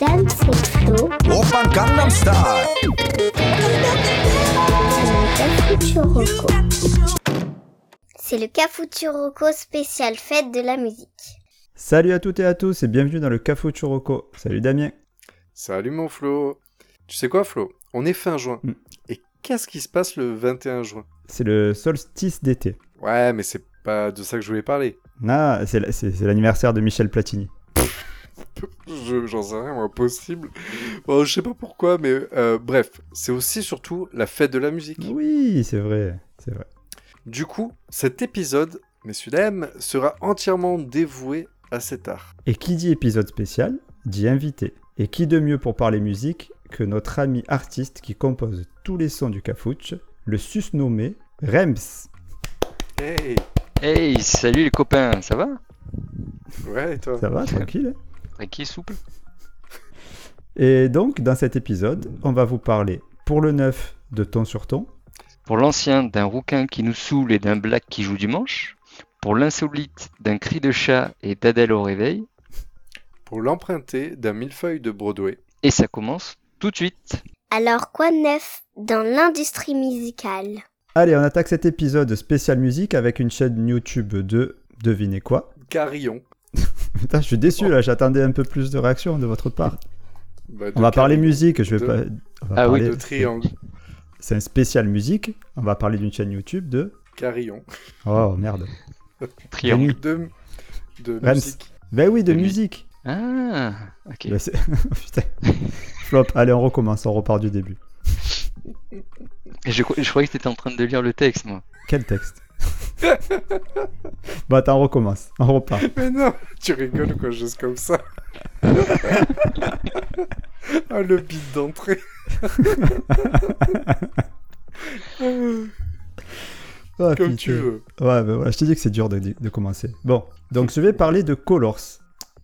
Flo. Open Gangnam Style. C'est le Cafuturoco spécial fête de la musique. Salut à toutes et à tous et bienvenue dans le Cafo Churoko. Salut Damien. Salut mon Flo. Tu sais quoi Flo? On est fin juin. Mm. Et qu'est-ce qui se passe le 21 juin? C'est le solstice d'été. Ouais, mais c'est pas de ça que je voulais parler. Ah, c'est la- c'est c'est l'anniversaire de Michel Platini. Je- J'en sais rien, moi, possible. Bon, je sais pas pourquoi, mais euh, bref, c'est aussi surtout la fête de la musique. Oui, c'est vrai, c'est vrai. Du coup, cet épisode, messieurs dames, sera entièrement dévoué à cet art. Et qui dit épisode spécial, dit invité. Et qui de mieux pour parler musique que notre ami artiste qui compose tous les sons du Cafouche, le susnommé Rems. Hey Hey, salut les copains, ça va? Ouais, et toi? Ça va, tranquille hein Tranquille, souple Et donc, dans cet épisode, on va vous parler pour le neuf de ton sur ton, Pour l'ancien d'un rouquin qui nous saoule et d'un black qui joue du manche Pour l'insolite d'un cri de chat et d'Adèle au réveil Pour l'emprunter d'un millefeuille de Broadway. Et ça commence tout de suite Alors, quoi de neuf dans l'industrie musicale? Allez, on attaque cet épisode spécial musique avec une chaîne YouTube de devinez quoi? Carillon. Putain, je suis déçu là, j'attendais un peu plus de réaction de votre part. Bah, de On va parler musique, je vais de- pas. on va Ah oui, parler- De triangle. C'est un spécial musique. On va parler d'une chaîne YouTube de. Carillon. Oh merde. Triangle De, de musique. Ben oui, de De mu- musique. Ah, ok. Ben, Putain. Flop. Allez, on recommence, on repart du début. Je, je croyais que t'étais en train de lire le texte, moi. Quel texte? Bon, attends, on recommence. On repart. Mais non, tu rigoles quoi, juste comme ça. ah, le beat d'entrée. Oh, Comme tu veux. Ouais, ben voilà, je t'ai dit que c'est dur de, de commencer. Bon, donc je vais parler de Colors.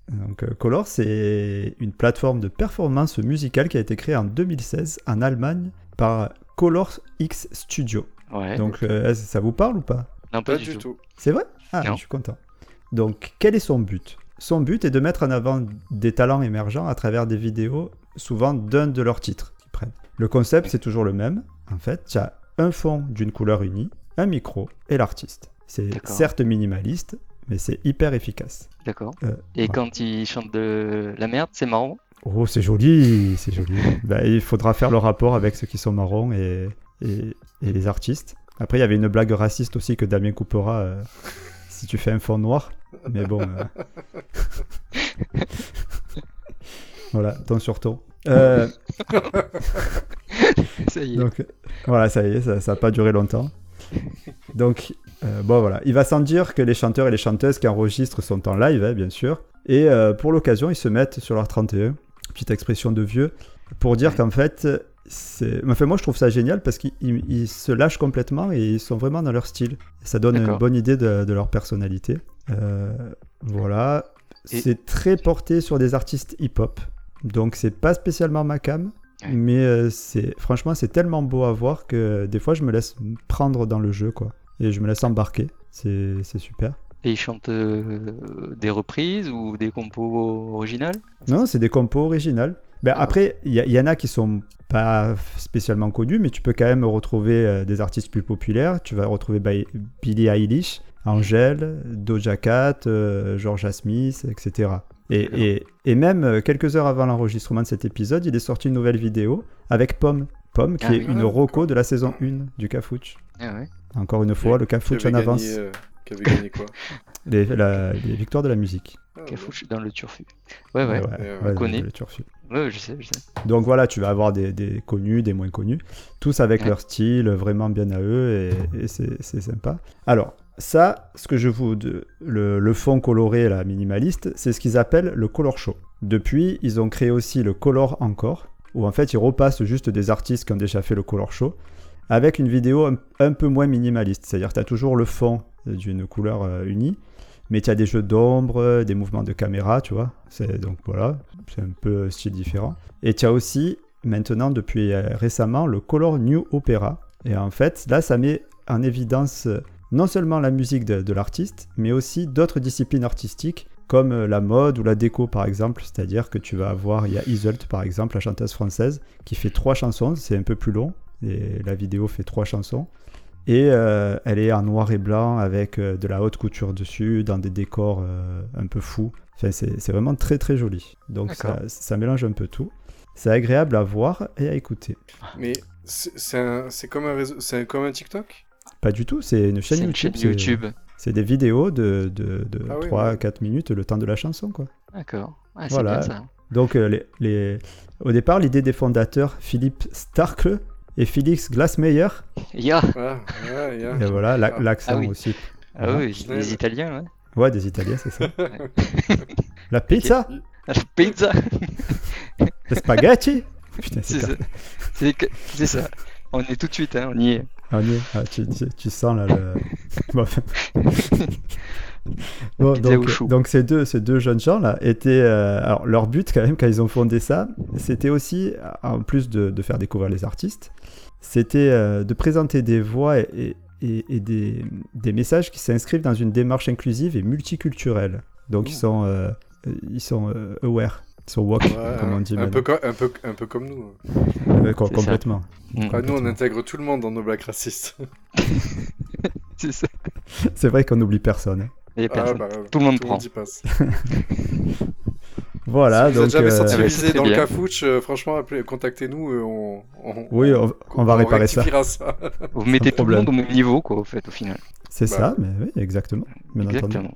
Donc, euh, Colors, c'est une plateforme de performance musicale qui a été créée en 2016 en Allemagne par Colors X Studio. Ouais. Donc, euh, ça vous parle ou pas non, pas, Pas du, tout. tout. C'est vrai? Ah, Non. je suis content. Donc, quel est son but? Son but est de mettre en avant des talents émergents à travers des vidéos, souvent d'un de leurs titres qu'ils prennent. Le concept, c'est toujours le même. En fait, tu as un fond d'une couleur unie, un micro et l'artiste. C'est certes minimaliste, mais c'est hyper efficace. D'accord. Euh, Et ouais. quand il chante de la merde, c'est marrant? Oh, c'est joli, c'est joli. Bah, il faudra faire le rapport avec ceux qui sont marrons et, et, et les artistes. Après, il y avait une blague raciste aussi que Damien coupera euh, si tu fais un fond noir. Mais bon. euh. voilà, ton sur ton. Euh, Ça y est. donc, voilà, ça y est, ça n'a pas duré longtemps. Donc, bon, voilà. Il va sans dire que les chanteurs et les chanteuses qui enregistrent sont en live, hein, bien sûr. Et pour l'occasion, ils se mettent sur leur 31, petite expression de vieux, pour dire qu'en fait. Enfin, moi, je trouve ça génial parce qu'ils ils- ils se lâchent complètement et ils sont vraiment dans leur style. Ça donne une bonne idée de, de leur personnalité. Euh, voilà. Et- C'est très porté sur des artistes hip-hop. Donc, c'est pas spécialement ma cam. Ouais. Mais euh, c'est franchement, c'est tellement beau à voir que des fois, je me laisse prendre dans le jeu, quoi. Et je me laisse embarquer. C'est super. Et il chante euh, des reprises ou des compos originales? Non, c'est des compos originales. Ben, après, il y, en a qui sont pas spécialement connus, mais tu peux quand même retrouver euh, des artistes plus populaires. Tu vas retrouver Bi- Billie Eilish, Angèle, Doja Cat, euh, Georgia Smith, etc. Et, et, et même euh, quelques heures avant l'enregistrement de cet épisode, il est sorti une nouvelle vidéo avec Pomme. Pomme, qui Ah est oui. une roco de la saison 1 du Cafouche. Ah ouais. Encore une fois, le Cafouche en gagné, avance. euh, qui avait gagné quoi? Les, la- les victoires de la musique. Ah. Cafouche dans le turfu. Ouais, ouais. Ouais, ouais, connaît. le turfu. Ouais, je sais, je sais. Donc voilà, tu vas avoir des, des connus, des moins connus, tous avec Ouais. leur style, vraiment bien à eux, et, et c'est sympa. Alors, ça, ce que je vous... de- le, le fond coloré, là, minimaliste, c'est ce qu'ils appellent le color show. Depuis, ils ont créé aussi le color encore, où en fait, ils repassent juste des artistes qui ont déjà fait le color show, avec une vidéo un, peu moins minimaliste. C'est-à-dire que tu as toujours le fond d'une couleur euh, unie, mais tu as des jeux d'ombre, des mouvements de caméra, tu vois. Donc voilà, c'est un peu style différent. Et tu as aussi maintenant depuis euh, récemment le Color New Opera. Et en fait, là, ça met en évidence euh, non seulement la musique de, de l'artiste, mais aussi d'autres disciplines artistiques comme euh, la mode ou la déco par exemple. C'est-à-dire que tu vas avoir, il y a Iseult par exemple, la chanteuse française, qui fait trois chansons, c'est un peu plus long, et la vidéo fait trois chansons. Et euh, elle est en noir et blanc avec euh, de la haute couture dessus, dans des décors euh, un peu fous. Enfin, c'est vraiment très très joli. Donc ça, mélange un peu tout. C'est agréable à voir et à écouter. Mais c'est comme un réseau, c'est comme un TikTok? Pas du tout, c'est une chaîne YouTube. YouTube. C'est des vidéos de, de, de Ah oui, 3-4 minutes, le temps de la chanson. quoi. D'accord. C'est Voilà. bien ça. Donc, euh, les, les- au départ, l'idée des fondateurs, Philippe Starkle et Félix Glassmeyer, Ya. Ah, ouais, yeah. et voilà, la- Ah. l'accent Ah oui. aussi. Ah Voilà. oui, les Italiens, ouais. Ouais, des Italiens, c'est ça. La pizza, La pizza. le spaghetti. Putain, c'est C'est ça. C'est ça. On est tout de suite, hein, on y est. Ah, oui, ah, tu, tu- tu sens là le. Bon, donc, donc ces deux, ces deux jeunes gens là étaient. euh, alors leur but quand même quand ils ont fondé ça, c'était aussi en plus de, de faire découvrir les artistes, c'était euh, de présenter des voix et, et- et- et des, des messages qui s'inscrivent dans une démarche inclusive et multiculturelle. Donc ils sont euh, ils sont euh, aware, ils sont woke Ouais, comme on dit un, peu un, peu, un peu comme nous. Euh, complètement. Mm. Ah, nous, on intègre tout le monde dans nos blagues racistes. C'est vrai qu'on n'oublie personne. Il y a Ah, bah, Tout le monde tout le prend. monde y passe. Voilà, si vous donc êtes jamais euh, c'est dans le bien. cafouche, euh, franchement, appelez- contactez-nous. euh, on, on- oui, on, on va réparer ça. Vous mettez tout le monde au même niveau, quoi, au fait, au final. C'est Bah. ça, mais oui, exactement. Bien entendu. Exactement.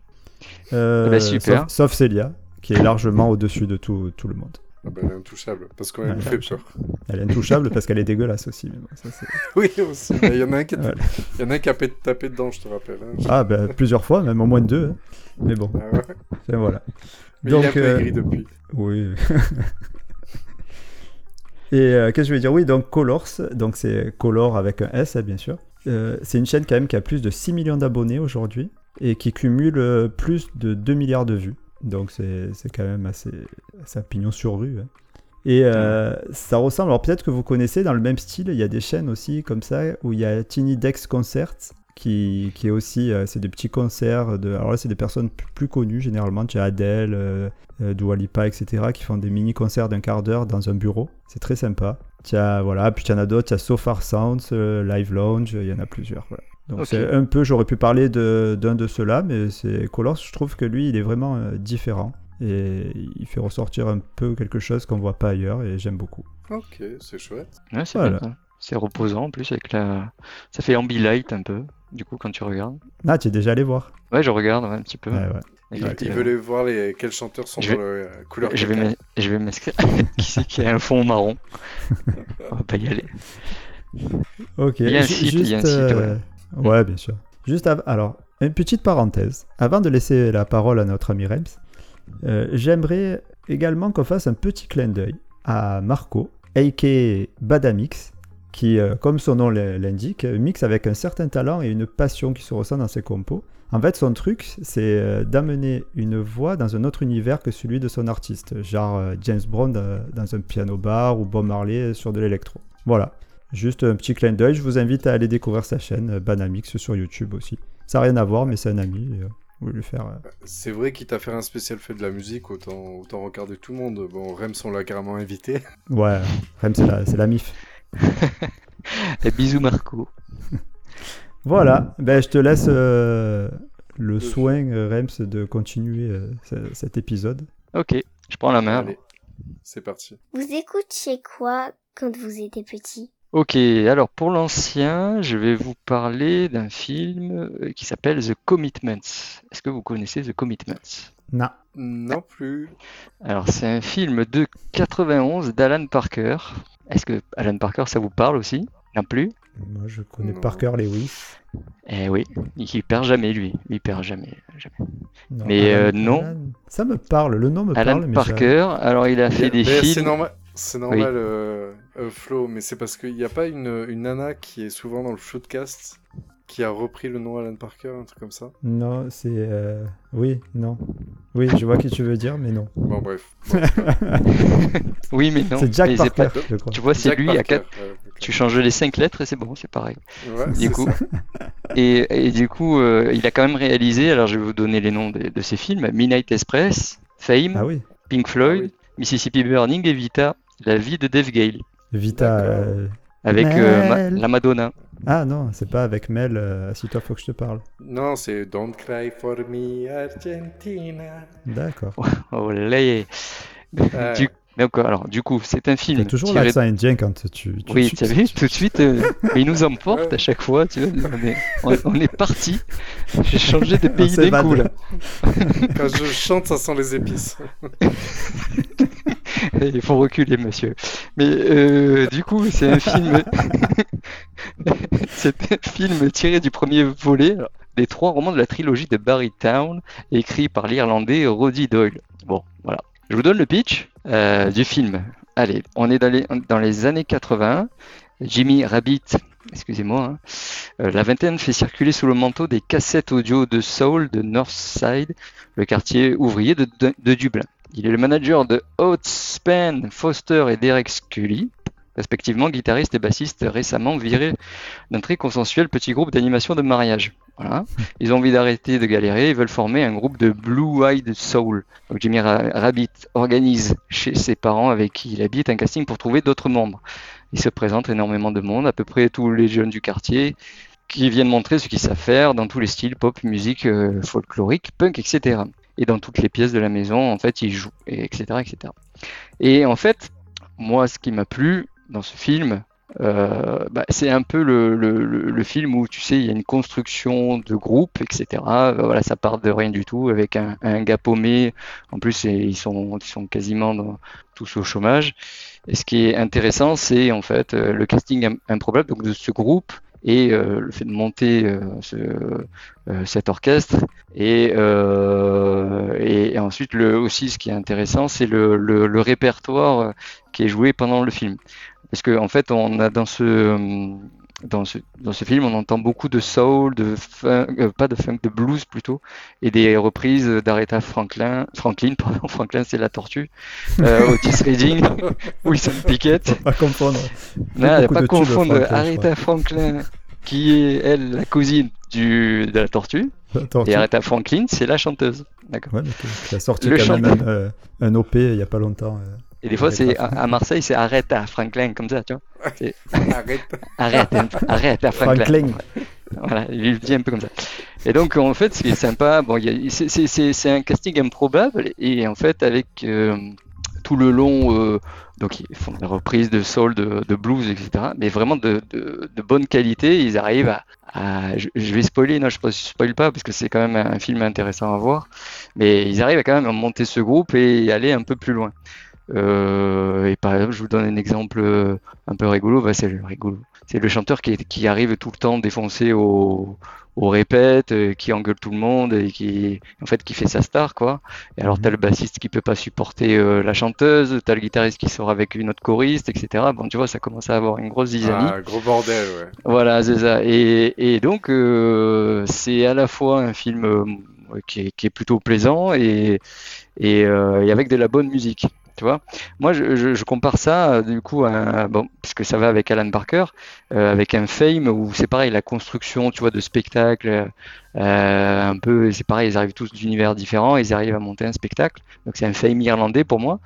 Euh, Eh ben, super. Sauf, sauf Célia, qui est largement au-dessus de tout, tout le monde. Ah bah, elle est intouchable, parce qu'on Ouais, nous fait peur. Elle est intouchable parce qu'elle est dégueulasse aussi. mais bon, ça, c'est- Oui, aussi. Il y en a un qui, Voilà. il y en a un qui a pé- tapé dedans, je te rappelle. hein. Ah, ben, plusieurs fois, même au moins deux. hein. Mais bon, Ah ouais. voilà. Mais il Donc, peu euh, aigri depuis. Oui. Et euh, qu'est-ce que je veux dire? Oui, donc Colors, donc c'est Color avec un S, hein, bien sûr. Euh, c'est une chaîne quand même qui a plus de 6 millions d'abonnés aujourd'hui et qui cumule euh, plus de 2 milliards de vues. Donc c'est quand même assez, assez un pignon sur rue. hein. Et euh, ça ressemble, alors peut-être que vous connaissez dans le même style, il y a des chaînes aussi comme ça où il y a Tiny Dex Concerts qui, qui est aussi, euh, c'est des petits concerts, de, alors là c'est des personnes plus, plus connues généralement, tu as Adele, euh, euh, Dua Lipa, etc., qui font des mini-concerts d'un quart d'heure dans un bureau. C'est très sympa. Tu as, voilà, puis tu en as d'autres, tu as So Far Sounds, Live Lounge, il y en a plusieurs. Voilà. Donc c'est un peu, j'aurais pu parler de- d'un de, ceux-là, mais c'est Colors, je trouve que lui, il est vraiment euh, différent. Et il fait ressortir un peu quelque chose qu'on voit pas ailleurs, et j'aime beaucoup. Ok, c'est chouette. Ouais, c'est Voilà. bien, ça. C'est reposant en plus avec la. Ça fait ambilight un peu, du coup, quand tu regardes. Ah, tu es déjà allé voir Ouais, je regarde ouais, un petit peu. Ouais, ouais. Il, télé. veut les voir les... quels chanteurs sont Je dans la euh, couleur Je vais je m'inscrire. qui c'est qui a un fond marron? On va pas y aller. Ok. Il y a un site, il y a un site, euh, ouais, bien sûr. Juste av- alors, une petite parenthèse. Avant de laisser la parole à notre ami Rems, euh, j'aimerais également qu'on fasse un petit clin d'œil à Marco, a.k.a. Badamix, qui, euh, comme son nom l'indique, mixe avec un certain talent et une passion qui se ressent dans ses compos. En fait, son truc, c'est euh, d'amener une voix dans un autre univers que celui de son artiste, genre James Brown dans un piano bar ou Bob Marley sur de l'électro. Voilà. Juste un petit clin d'œil, je vous invite à aller découvrir sa chaîne, euh, Banamix, sur YouTube aussi. Ça n'a rien à voir, mais c'est un ami, et, euh, vous voulez le faire. euh. C'est vrai qu'il t'a fait un spécial fait de la musique, autant, autant regarder tout le monde. Bon, Rems, on l'a carrément invité. Ouais, Rem, c'est la, c'est la MIF. Et bisous Marco. Voilà, ben, je te laisse euh, le soin, Rems, de continuer euh, ce- cet épisode. Ok, je prends la main. Allez, c'est parti. Vous écoutiez quoi quand vous étiez petit? Ok, alors pour l'ancien, je vais vous parler d'un film euh, qui s'appelle The Commitments. Est-ce que vous connaissez The Commitments? Non. Non plus. Alors c'est un film de 91 d'Alan Parker. Est-ce que Alan Parker ça vous parle aussi? Non plus? Moi, je connais Non. par cœur Lewis. Eh oui, il perd jamais lui, il perd jamais, jamais. Non, Mais, Alan- euh, non. Alan- Ça me parle, le nom me Alan parle, mais Parker, alors il a fait des Mais C'est films. normal, c'est normal euh, euh, Flo, mais c'est parce qu'il n'y a pas une, une nana qui est souvent dans le shootcast qui a repris le nom Alan Parker, un truc comme ça. Non, c'est... euh, Oui, non. Oui, je vois qui tu veux dire, mais non. Bon, bref. Bon, Oui, mais non. c'est Jack mais Parker, pas- je crois. Tu vois, c'est Jack lui à Parker, quatre- ouais. Tu changes les cinq lettres et c'est bon, c'est pareil. Ouais, Du coup, et, et du coup, euh, il a quand même réalisé, alors je vais vous donner les noms de, de ses films, Midnight Express, Fame, Ah oui, Pink Floyd, Ah oui. Mississippi Burning et Vita, La vie de Dave Gale, Vita. Euh, avec euh, Ma- la Madonna. Ah non, c'est pas avec Mel. euh, Si toi, faut que je te parle. Non, c'est Don't Cry for Me, Argentina. D'accord. Oh là. Ouais. Du, donc, alors, du coup, c'est un film toujours tiré l'accent indien quand tu. tu Oui, tu- as vu, tout de suite, euh, il nous emporte à chaque fois, tu vois, on est, on, on est parti. J'ai changé de pays d'un coup, là. Quand je chante, ça sent les épices. Il faut reculer, monsieur. Mais euh, du coup, c'est un film... c'est film tiré du premier volet des trois romans de la trilogie de Barry Town, écrit par l'Irlandais Roddy Doyle. Bon, voilà. Je vous donne le pitch euh, du film. Allez, on est dans les, dans les années 80. Jimmy Rabbit, excusez-moi, hein, euh, la vingtaine fait circuler sous le manteau des cassettes audio de Soul de Northside, le quartier ouvrier de Dublin. Il est le manager de Oates, Span, Foster et Derek Scully, respectivement guitariste et bassiste récemment virés d'un très consensuel petit groupe d'animation de mariage. Voilà. Ils ont envie d'arrêter de galérer et veulent former un groupe de Blue Eyed Soul. Jimmy Ra- Rabbit organise chez ses parents avec qui il habite un casting pour trouver d'autres membres. Il se présente énormément de monde, à peu près tous les jeunes du quartier, qui viennent montrer ce qu'ils savent faire dans tous les styles pop, musique, euh, folklorique, punk, etc. Et dans toutes les pièces de la maison, en fait, ils jouent, et etc., etc. Et en fait, moi, ce qui m'a plu dans ce film, euh, bah, c'est un peu le, le- film où tu sais, il y a une construction de groupe, etc. Euh, Voilà, ça part de rien du tout avec un, un gars paumé. En plus, ils sont, ils sont quasiment tous au chômage. Et ce qui est intéressant, c'est en fait euh, le casting im- improbable donc, de ce groupe et euh, le fait de monter euh, ce, euh, cet orchestre. Et, euh, et, et ensuite, le, aussi, ce qui est intéressant, c'est le, le, le répertoire qui est joué pendant le film. Parce qu'en en fait, on a dans ce, dans ce, dans ce film, on entend beaucoup de soul, de euh, pas de funk, de blues plutôt, et des reprises d'Aretha Franklin, Franklin, pardon, Franklin c'est la tortue, euh, Otis Redding, Wilson Pickett. Pas confondre. Non, pas confondre Franklin, Aretha Franklin, qui est elle la cousine du, de la tortue, et Aretha Franklin, c'est la chanteuse. D'accord. Ouais, qui- a sorti Le quand même chanteur. un, euh, un OP il y a pas longtemps. Et des fois, c'est à, à Marseille, c'est Aretha Franklin, comme ça, tu vois. Arrête. Arrête, arrête, Franklin. Franklin. Voilà, il le dit un peu comme ça. Et donc, en fait, ce qui est sympa, bon, c'est- un casting improbable, et en fait, avec euh, tout le long, euh, donc ils font des reprises de soul, de, de blues, etc., mais vraiment de, de, de bonne qualité, ils arrivent à, à- je, je vais spoiler, non, je ne spoil pas, parce que c'est quand même un film intéressant à voir, mais ils arrivent quand même à monter ce groupe et aller un peu plus loin. Euh, et par exemple, je vous donne un exemple euh, un peu rigolo, bah, c'est le rigolo. C'est le chanteur qui, arrive tout le temps défoncé au, au répète, euh, qui engueule tout le monde et qui, en fait, qui fait sa star, quoi. Et alors, t'as le bassiste qui peut pas supporter euh, la chanteuse, t'as le guitariste qui sort avec une autre choriste, etc. Bon, tu vois, ça commence à avoir une grosse zizanie. Ah, gros bordel, ouais. Voilà, c'est ça. Et, et donc, euh, c'est à la fois un film euh, qui est, qui est plutôt plaisant et, et, et avec de la bonne musique. Tu vois, moi je, je, je compare ça euh, du coup à bon puisque ça va avec Alan Parker, euh, avec un Fame où c'est pareil la construction, tu vois, de spectacle, euh, un peu c'est pareil, ils arrivent tous d'univers différents, ils arrivent à monter un spectacle. Donc c'est un Fame irlandais pour moi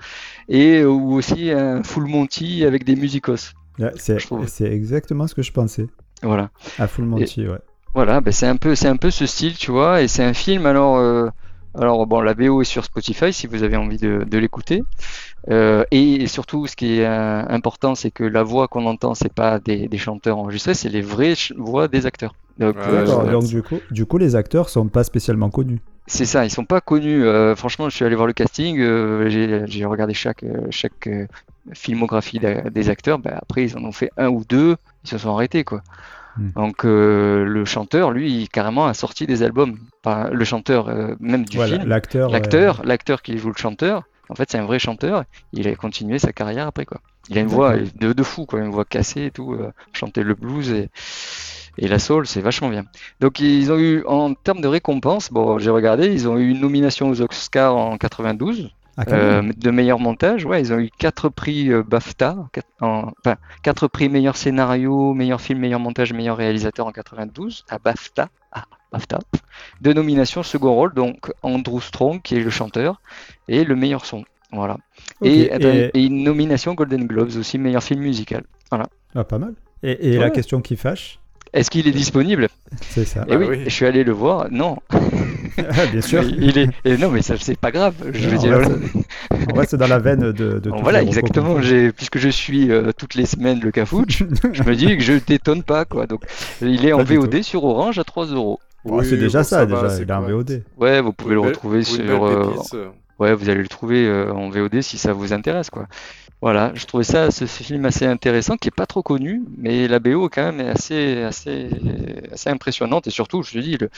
et ou aussi un Full Monty avec des musicos. Ouais, c'est exactement ce que je pensais. Voilà. À Full Monty, ouais. Voilà, ben c'est un peu, c'est un peu ce style, tu vois, et c'est un film. Alors, euh, alors bon, la BO est sur Spotify si vous avez envie de, de l'écouter. Euh, et surtout, ce qui est euh, important, c'est que la voix qu'on entend, c'est pas des, des chanteurs enregistrés, c'est les vraies voix des acteurs. Donc, euh, du coup, du coup, les acteurs sont pas spécialement connus. c'est ça, ils sont pas connus. Euh, franchement, je suis allé voir le casting, euh, j'ai regardé chaque, chaque filmographie des acteurs. Ben, après, ils en ont fait un ou deux, ils se sont arrêtés, quoi. Hmm. Donc, euh, le chanteur, lui, il, carrément a sorti des albums. Le chanteur, euh, même du Voilà, film. l'acteur. ouais. L'acteur, qui joue le chanteur, en fait, c'est un vrai chanteur. Il a continué sa carrière après, quoi. Il a une voix de fou, quoi, une voix cassée et tout. euh, chanter le blues et, et la soul, c'est vachement bien. Donc, ils ont eu, en termes de récompense, bon, j'ai regardé, ils ont eu une nomination aux Oscars en 92. Ah, Euh, de meilleur montage, ouais, ils ont eu quatre prix euh, BAFTA, quatre, en- enfin quatre prix meilleur scénario, meilleur film, meilleur montage, meilleur réalisateur en 92 à BAFTA. Ah, BAFTA. Deux nominations second rôle, donc Andrew Strong qui est le chanteur et le meilleur son. Voilà. Et, attends, et- et une nomination Golden Globes aussi meilleur film musical. Ah, pas mal. Et, et la question qui fâche, Est-ce qu'il est disponible? C'est ça. Eh oui, oui. je suis allé le voir. Non, Ah, bien sûr. il est. et non, mais ça c'est pas grave. Je veux dire. on reste- dans la veine de. voilà, exactement. J'ai, puisque je suis euh, toutes les semaines le cafouche, je me dis que je détonne pas quoi. Donc, il est en Pas VOD sur Orange à 3 euros. Oh, c'est déjà bon, ça, va, déjà. c'est Il est en correct. VOD. Ouais, vous pouvez le retrouver sur. Ouais, vous allez le trouver euh, en VOD si ça vous intéresse quoi. Voilà, je trouvais ça, ce, ce film assez intéressant, qui est pas trop connu, mais la BO quand même est assez, assez, assez impressionnante et surtout, je te dis, le,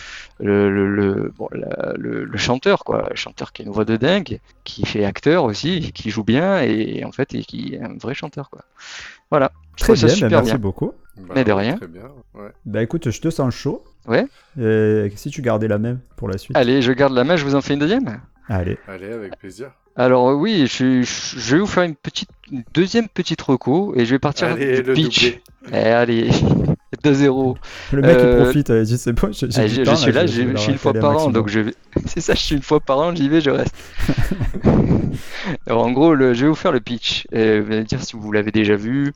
le, le, le- bon, la- le, le chanteur quoi, le chanteur qui a une voix de dingue, qui fait acteur aussi, qui joue bien et en fait et qui est un vrai chanteur quoi. Voilà, je Très trouve ça bien, ben, super merci bien. beaucoup. Bah, Mais de rien. Très bien. Ouais. Bah écoute, je te sens chaud. Ouais. Et si tu gardais la même pour la suite? Allez, je garde la main, je vous en fais une deuxième? Allez. Allez, avec plaisir. Alors euh, oui, je, je- je vais vous faire une petite, une deuxième petite reco et je vais partir Allez, du le pitch. Eh, allez, 2-0. Le mec, il Euh, profite. euh, Il dit c'est bon, du je, temps, je suis là, je- je, je vais je leur suis une fois par an, donc je vais. C'est ça, je suis une fois par an, j'y vais, je reste. Alors, en gros, le- je vais vous faire le pitch. Et vous allez dire si vous l'avez déjà vu,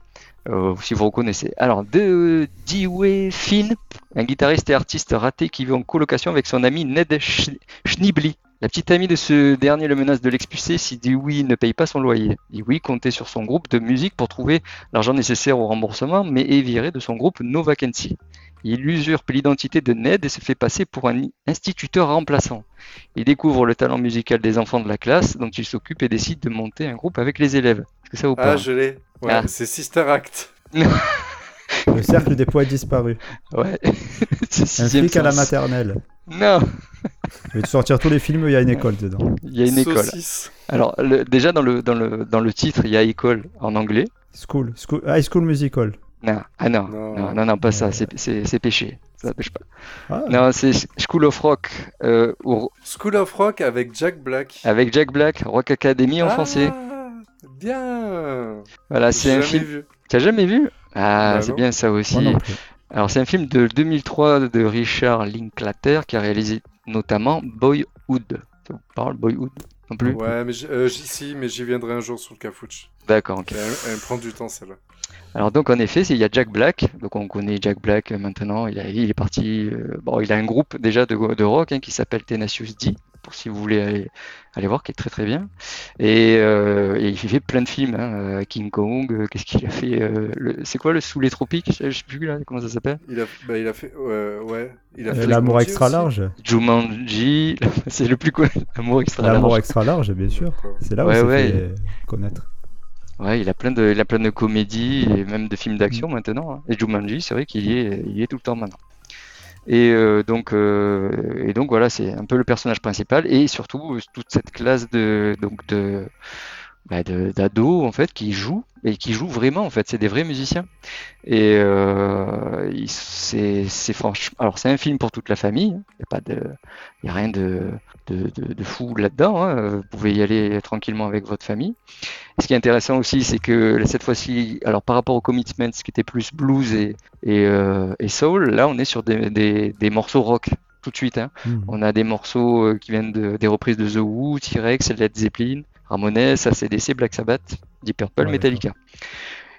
euh, si vous reconnaissez. Alors, de Dewey Finn, un guitariste et artiste raté qui vit en colocation avec son ami Ned Sch- Schneebly. La petite amie de ce dernier le menace de l'expulser si Dewey ne paye pas son loyer. Dewey comptait sur son groupe de musique pour trouver l'argent nécessaire au remboursement, mais est viré de son groupe No Vacancy. Il usurpe l'identité de Ned et se fait passer pour un instituteur remplaçant. Il découvre le talent musical des enfants de la classe dont il s'occupe et décide de monter un groupe avec les élèves. Est-ce que ça vous Ah, parle je l'ai. Ouais, Ah. c'est Sister Act. Le cercle des poètes disparus. Ouais. C'est Un flic à la maternelle. Non, Je vais te sortir tous les films il y a une école dedans. il y a une école. Saucisse. Alors, le- déjà dans le, dans, le, dans le titre, il y a école en anglais. School, school, High School Musical. Non, ah non, Non. non, non, non, pas ça, Euh. c'est- c'est c'est péché. Ça pêche pas. Ah, Non, c'est School of Rock euh, ou- School of Rock avec Jack Black. avec Jack Black, Rock Academy en Ah, français. Bien. Voilà, c'est un film. T'as jamais vu? Ah, Bah c'est bien ça aussi. moi non plus. Alors, c'est un film de 2003 de Richard Linklater qui a réalisé notamment Boyhood. Ça vous parle, Boyhood? Non plus? Ouais, mais euh, si, mais j'y viendrai un jour sur le Cafouche. D'accord, ok. Elle, elle prend du temps, celle-là. Alors, donc, en effet, c'est- il y a Jack Black. Donc, on connaît Jack Black euh, maintenant. Il, a- il est parti. euh, bon, il a un groupe déjà de, de rock hein, qui s'appelle Tenacious D, pour si vous voulez aller, aller voir, qui est très très bien. Et, euh, et il fait plein de films. hein, euh, King Kong, euh, qu'est-ce qu'il a fait euh, C'est quoi le Sous les tropiques? Je sais plus là, comment ça s'appelle? Il a, bah, il a fait, euh, ouais, il a Euh, fait L'amour extra aussi. large. Jumanji, c'est le plus connu. Amour extra L'amour large. extra large, bien sûr. C'est là où Ouais, c'est ouais. fait connaître. Ouais, il a plein de, il a plein de comédies et même de films d'action maintenant. hein. Et Jumanji, c'est vrai qu'il y est, il y est tout le temps maintenant. Et euh, donc, euh, et donc voilà, c'est un peu le personnage principal et surtout euh, toute cette classe de, donc bah, de- d'ados en fait qui jouent et qui jouent vraiment en fait. C'est des vrais musiciens. Et euh, c'est, franchement, alors c'est un film pour toute la famille. hein. Il y a a rien de, de fou là-dedans. hein. Vous pouvez y aller tranquillement avec votre famille. Ce qui est intéressant aussi, c'est que cette fois-ci, alors par rapport au Commitments, qui était plus blues et, et, euh, et soul, là on est sur des, des, des morceaux rock tout de suite. hein. Mhm. On a des morceaux euh, qui viennent de, des reprises de The Who, T-Rex, Led Zeppelin, Ramones, ACDC, Black Sabbath, Deep Purple, Ouais, Metallica.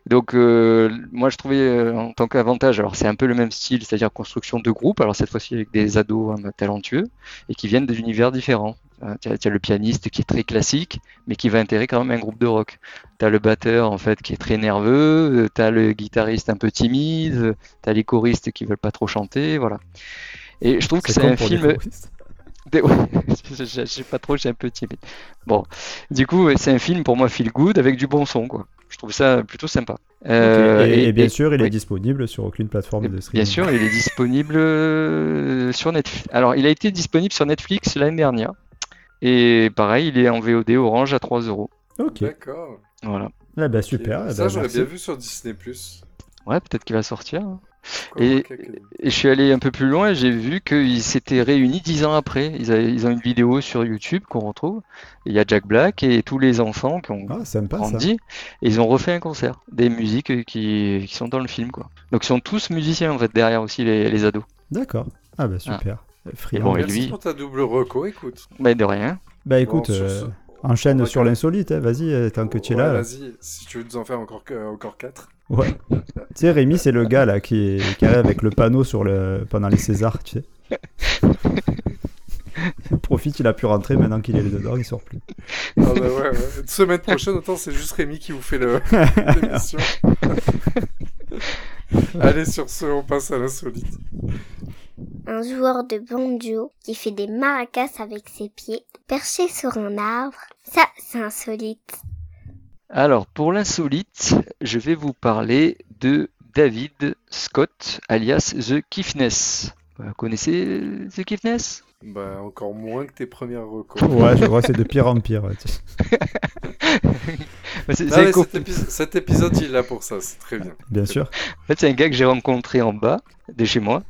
Donc euh, moi je trouvais euh, en tant qu'avantage, alors c'est un peu le même style, c'est-à-dire construction de groupe, alors cette fois-ci avec des ados hein, talentueux et qui viennent d'univers différents. Euh, Tu as, le pianiste qui est très classique, mais qui va intégrer quand même un groupe de rock. Tu as le batteur en fait qui est très nerveux, tu as le guitariste un peu timide, tu as les choristes qui veulent pas trop chanter, voilà. Et je trouve que c'est un film des- ouais, je, je- je sais pas trop, j'ai un peu timide. Bon, du coup, c'est un film pour moi feel good avec du bon son, quoi. Je trouve ça plutôt sympa. Euh, et, et bien et- sûr, il est disponible sur aucune plateforme de streaming. bien sûr, il est disponible euh, sur Netflix. Alors, il a été disponible sur Netflix l'année dernière. Et pareil, il est en VOD Orange à 3 euros. Ok. D'accord. Voilà. Eh ben, super. Eh Ça, ben, j'aurais merci. bien vu sur Disney+. Ouais, peut-être qu'il va sortir. Quoi, Et- je suis allé un peu plus loin et j'ai vu qu'ils s'étaient réunis dix ans après. Ils, avaient- ils ont une vidéo sur YouTube qu'on retrouve. Il y a Jack Black et tous les enfants qui ont Ah, sympa grandi. Et ils ont refait un concert. Des musiques qui, qui sont dans le film, quoi. Donc ils sont tous musiciens, en fait, derrière aussi, les, les ados. D'accord. Ah bah super. Friand. bon, et Merci lui- pour ta double reco, écoute. Mais de rien. Bah écoute, Bon, sur euh, ce- enchaîne sur l'insolite, hein, vas-y, euh, tant que tu es Ouais, là. Vas-y, si tu veux nous en faire encore, que- encore 4. Ouais. tu sais, Rémi, c'est le gars là qui, est, qui arrive avec le panneau sur le... pendant les Césars, tu sais. Il profite, il a pu rentrer, maintenant qu'il est dedans, il sort plus. Ah bah ouais, ouais. Semaine prochaine, autant c'est juste Rémi qui vous fait le- l'émission. Allez, sur ce, on passe à l'insolite. Un joueur de banjo qui fait des maracas avec ses pieds perché sur un arbre. Ça, c'est insolite. Alors, pour l'insolite, je vais vous parler de David Scott, alias The Kiffness. Vous connaissez The Kiffness Bah, encore moins que tes premières recos. Ouais, je vois, c'est de pire en pire. ouais, Ah co- cet, épi- cet épisode, il est là pour ça, c'est très bien. Bien sûr. En fait, c'est un gars que j'ai rencontré en bas de chez moi.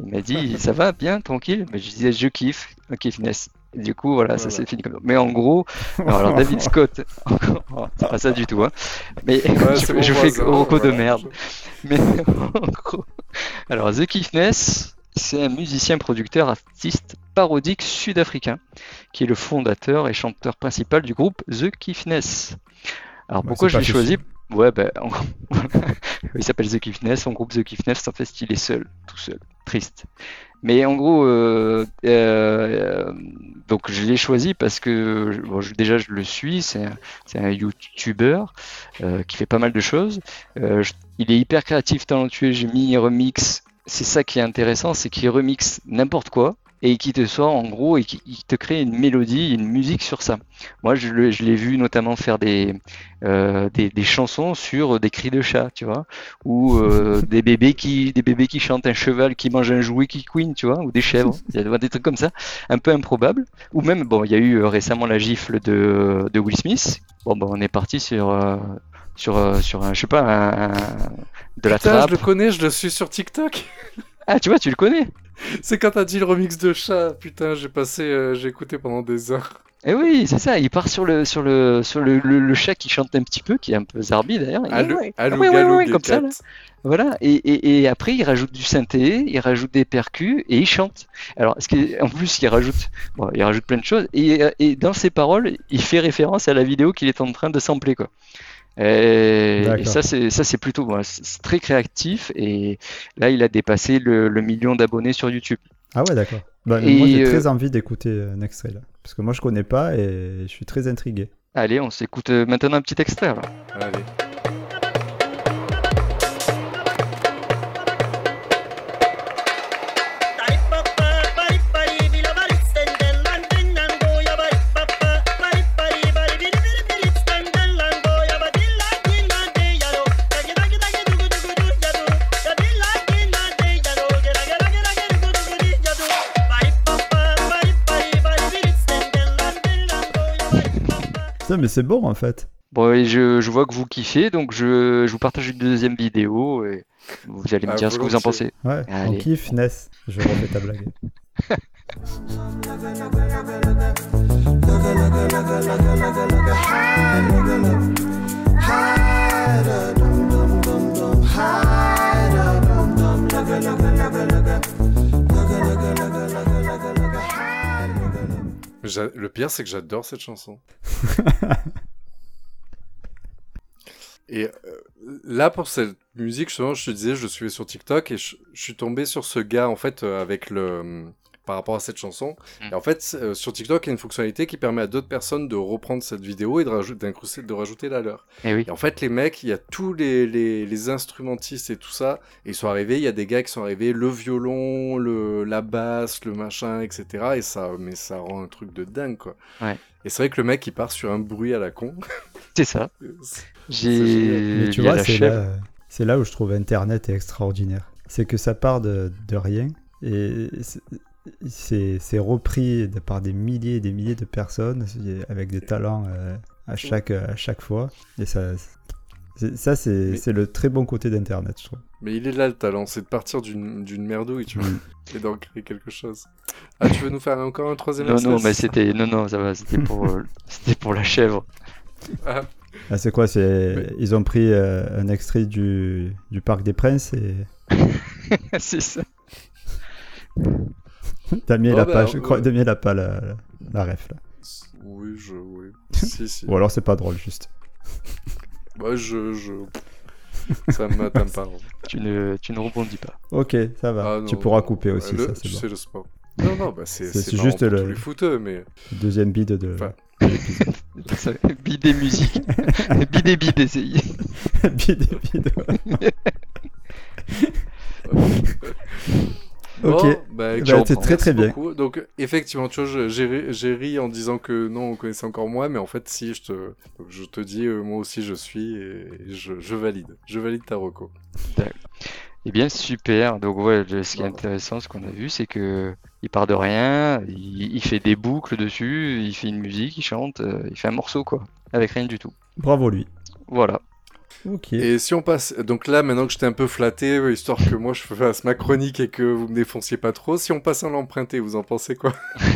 Il m'a dit Ça va bien, tranquille? Mais je disais Je kiffe, un kiffness. Du coup, voilà, ça s'est fini comme ça. Mais en gros, alors, alors, David Scott, encore, oh, c'est pas ça du tout. Hein. Mais Ouais, je, fais Rocco de merde. Mais en gros, alors The Kiffness, c'est un musicien, producteur, artiste parodique sud-africain qui est le fondateur et chanteur principal du groupe The Kiffness. Alors Bah, pourquoi je l'ai choisi? Ouais, ben, en gros, il s'appelle The Kiffness, son groupe The Kiffness, en fait, il est seul, tout seul, triste. Mais en gros, euh, euh, donc je l'ai choisi parce que bon, je- déjà je le suis, c'est un, un YouTuber euh, qui fait pas mal de choses. Euh, il est hyper créatif, talentueux, j'ai mis remix. C'est ça qui est intéressant, c'est qu'il remixe n'importe quoi et qui te sort en gros et qui te crée une mélodie, une musique sur ça. Moi, je, l'ai vu notamment faire des, euh, des, des chansons sur des cris de chat, tu vois, ou euh, des bébés qui des bébés qui chantent un cheval qui mange un jouet qui couine, tu vois, ou des chèvres. Il y a des trucs comme ça, un peu improbables. Ou même, bon, il y a eu euh, récemment la gifle de, de Will Smith. Bon, bon, on est parti sur euh, sur sur un, je sais pas, un, un- de la Putain, trappe. je le connais, je le suis sur TikTok. Ah, tu vois, tu le connais. C'est quand t'as dit le remix de chat. Putain, j'ai passé, euh, j'ai écouté pendant des heures. Eh oui, c'est ça. Il part sur le sur le sur le, le, le chat qui chante un petit peu, qui est un peu zarbi d'ailleurs. Et Allô, ouais. allô, Ah ouais, ouais, galou, ouais, des comme ça, là. Voilà, et, et, et après il rajoute du synthé, il rajoute des percus et il chante. Alors, ce qui est- en plus, il rajoute, bon, il rajoute plein de choses et, et dans ses paroles, il fait référence à la vidéo qu'il est en train de sampler quoi. Et, et ça c'est ça c'est plutôt bon, c'est très créatif et là il a dépassé le, le million d'abonnés sur YouTube. Ah ouais, d'accord. Bah, moi, j'ai euh, très envie d'écouter un extrait là. Parce que moi, je connais pas et je suis très intrigué. Allez, on s'écoute euh, maintenant un petit extrait. alors. Allez. Putain, mais c'est bon en fait. Bon, et je, je vois que vous kiffez, donc je, je vous partage une deuxième vidéo et vous allez me Ah, dire ce que vous en pensez. Ouais, on Allez. kiffe Ness. Je refais ta blague. Le pire, c'est que j'adore cette chanson. Et euh, là, pour cette musique, justement, je te disais, je le suivais sur TikTok et je, je suis tombé sur ce gars, en fait, euh, avec le. Par rapport à cette chanson. Mm. Et en fait, euh, sur TikTok, il y a une fonctionnalité qui permet à d'autres personnes de reprendre cette vidéo et de de rajouter la leur. Eh oui. Et en fait, les mecs, il y a tous les, les, les instrumentistes et tout ça. Et ils sont arrivés, il y a des gars qui sont arrivés, le violon, le, la basse, le machin, etc. Et ça, mais ça rend un truc de dingue, quoi. Ouais. Et c'est vrai que le mec, il part sur un bruit à la con. C'est ça. J'ai tu vois, là, c'est là où je trouve Internet extraordinaire. C'est que ça part de, de rien et c'est- repris de- par des milliers et des milliers de personnes avec des talents euh, à, chaque, à chaque fois. Et ça, C'est- Ça, c'est Mais- c'est le très bon côté d'Internet, je trouve. Mais il est là le talent, c'est de partir d'une d'une merdouille, tu vois, Mm. et d'en créer quelque chose. Ah, tu veux nous faire encore un troisième Non, non, extrait mais c'était. Non, non, ça va, c'était pour, euh, c'était pour la chèvre. Ah, Ah, c'est quoi c'est... Mais- Ils ont pris euh, un extrait du... du Parc des Princes et c'est ça. Damien, il a bah, pas, je euh, crois, Damien, il a pas la, la, la ref, là. oui, je... Oui. si, si. Ou alors c'est pas drôle, juste. Moi, je... je... Ça m'atteint pas. Tu ne, tu ne rebondis pas. Ok, ça va. Ah, tu pourras couper aussi, Le- ça, c'est Tu bon. sais le sport. Non, non, bah c'est C'est- c'est c'est marrant juste pour le- tous les footeux, mais... Deuxième bide de... Enfin, Ça, Bidé musique. Bidé bidé, c'est. bide, bide. Bon, Ok. bah, Bah, c'est prends. très, très bien. beaucoup. Donc, effectivement, tu vois, j'ai ri- en disant que non, on connaissait encore moins, mais en fait, si, je te, donc, je te dis, euh, moi aussi, je suis et je, je valide. Je valide ta reco. Eh bien, super. Donc, ouais, ce qui est intéressant, ce qu'on a vu, c'est que il part de rien, il, il fait des boucles dessus, il fait une musique, il chante, euh, il fait un morceau, quoi, avec rien du tout. Bravo lui. Voilà. Et si on passe, donc là, maintenant que j'étais un peu flatté, euh, histoire que moi je fasse ma chronique et que vous me défonciez pas trop, si on passe à l'emprunté, vous en pensez quoi?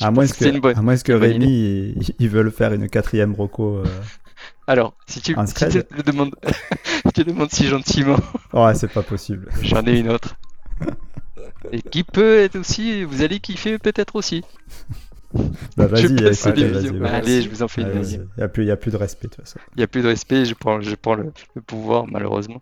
À moins que c'est que, une bonne- à moins que Rémi, il, il veut le faire une quatrième roco. euh. Alors, si tu, si tu te demandes, tu demandes si gentiment, Oh, c'est pas possible. j'en ai une autre. Et qui peut être aussi, vous allez kiffer peut-être aussi. Bah Je vas-y, visions. vas-y. Allez, je vous en fais une Allez, deuxième. Il n'y a, plus- y a plus de respect de toute façon. Il n'y a plus de respect, je prends, je prends le, le pouvoir, malheureusement.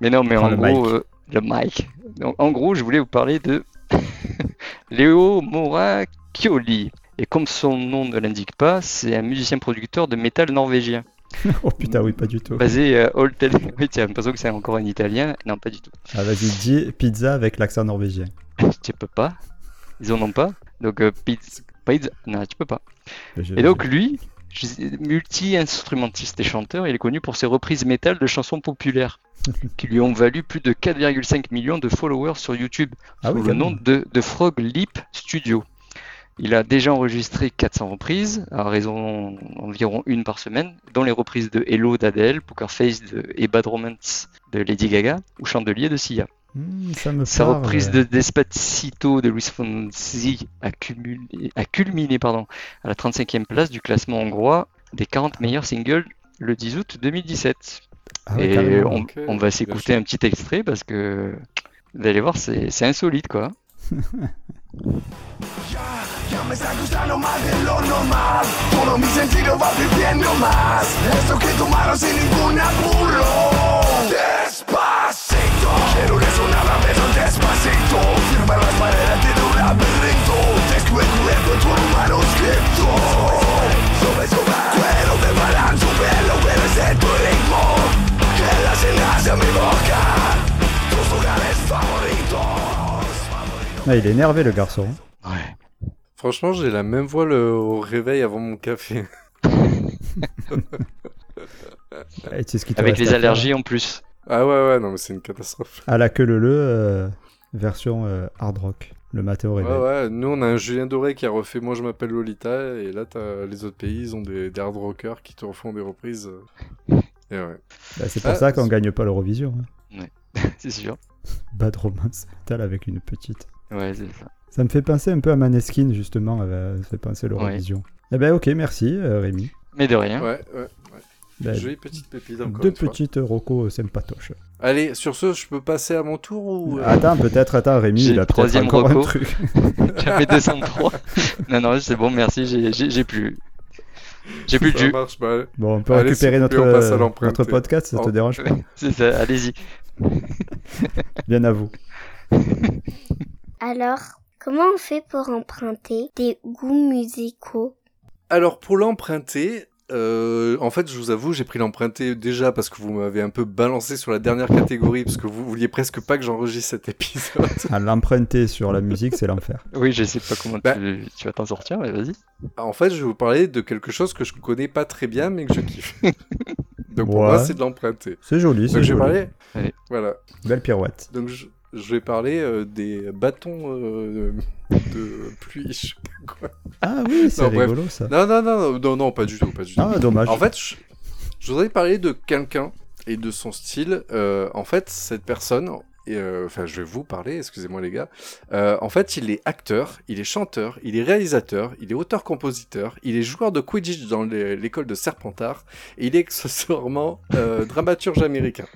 Mais non, mais en le gros, mic. euh, le mic. Donc, en gros, je voulais vous parler de Léo Moracchioli. Et comme son nom ne l'indique pas, c'est un musicien-producteur de métal norvégien, oh putain, oui, pas du tout. basé à Oltel. Oui, tu as l'impression que c'est encore un italien. Non, pas du tout. Ah, vas-y, dis pizza avec l'accent norvégien. Tu peux pas. Ils en ont pas. Donc, euh, pizza, non, tu peux pas. Je- Et donc lui, multi-instrumentiste et chanteur, il est connu pour ses reprises métal de chansons populaires qui lui ont valu plus de 4,5 millions de followers sur YouTube Ah sous oui, le nom de, de Frog Leap Studio. Il a déjà enregistré 400 reprises, à raison environ une par semaine, dont les reprises de Hello d'Adele, Poker Face de, et Bad Romance de Lady Gaga ou Chandelier de Sia. Hmm, ça me Sa parle. reprise de Despacito de Luis Fonsi a culminé, a culminé, pardon, à la 35e place du classement hongrois des 40 meilleurs singles le 10 août 2017. Ah ouais, Et on, on va s'écouter un petit extrait parce que vous allez voir, c'est c'est insolite quoi. Ya me está gustando más de lo normal Todo mi sentido va viviendo más Esto que tomaron sin ningún apuro Despacito Quiero resonar a besos despacito Firma las paredes de un laberinto Descubierto tu manuscrito Sube, sube Cuero de balanzo Velo, bebes de tu ritmo Que las señas de mi boca Tus lugares favoritos Ah, il est énervé le garçon. Ouais. Franchement, j'ai la même voix le- au réveil avant mon café. Et tu sais ce qu'il te Avec les allergies en plus. Ah ouais, ouais, non, mais c'est une catastrophe. À la queue le le, euh, version euh, hard rock. Le matin au Ouais, réveil. ouais, nous on a un Julien Doré qui a refait Moi je m'appelle Lolita, et là t'as les autres pays, ils ont des, des hard rockers qui te refont des reprises. euh. Et ouais. Bah, c'est pour Ah, ça qu'on gagne pas l'Eurovision. hein. c'est sûr. Bad Romance Metal avec une petite. Ouais, c'est ça. Ça me fait penser un peu à Maneskin justement. Ça fait penser à l'Eurovision. Eh ben ok, merci euh, Rémi. Mais de rien. Ouais, ouais, ouais. Ben, Jolie petite pépite encore deux petites rocos sympatoches. Allez, sur ce, je peux passer à mon tour ou. euh, Attends, peut-être, attends, Rémi, il a le peut-être troisième encore un roco. truc. J'avais 203. non, non, c'est bon, merci, j'ai- plus. J'ai plus Ça jus. marche, bah, Bon, on peut Allez, récupérer notre, plaît, on notre podcast, ça te Oh. dérange pas C'est ça, allez-y. Bien à vous. Alors, comment on fait pour emprunter des goûts musicaux? Alors pour l'emprunter, euh, en fait je vous avoue j'ai pris l'emprunter déjà parce que vous m'avez un peu balancé sur la dernière catégorie parce que vous vouliez presque pas que j'enregistre cet épisode. À l'emprunter sur la musique, c'est l'enfer. Oui, je sais pas comment Bah. tu, tu vas t'en sortir, mais vas-y. en fait je vais vous parler de quelque chose que je connais pas très bien mais que je kiffe. Donc pour moi c'est de l'emprunter. C'est joli, c'est Donc je vais joli. parler. Allez. Voilà. Belle pirouette. Donc je, je vais parler euh, des bâtons euh, de pluie, je sais pas quoi. Ah oui, c'est Non, bref. rigolo ça. Non non non non non, non, pas du tout pas du tout. Ah, dommage. En fait, je, Je voudrais parler de quelqu'un et de son style. Euh, en fait, cette personne, et, euh, enfin, je vais vous parler, excusez-moi les gars. Euh, en fait, il est acteur, il est chanteur, il est réalisateur, il est auteur-compositeur, il est joueur de Quidditch dans l'école de Serpentard, et il est accessoirement euh, dramaturge américain.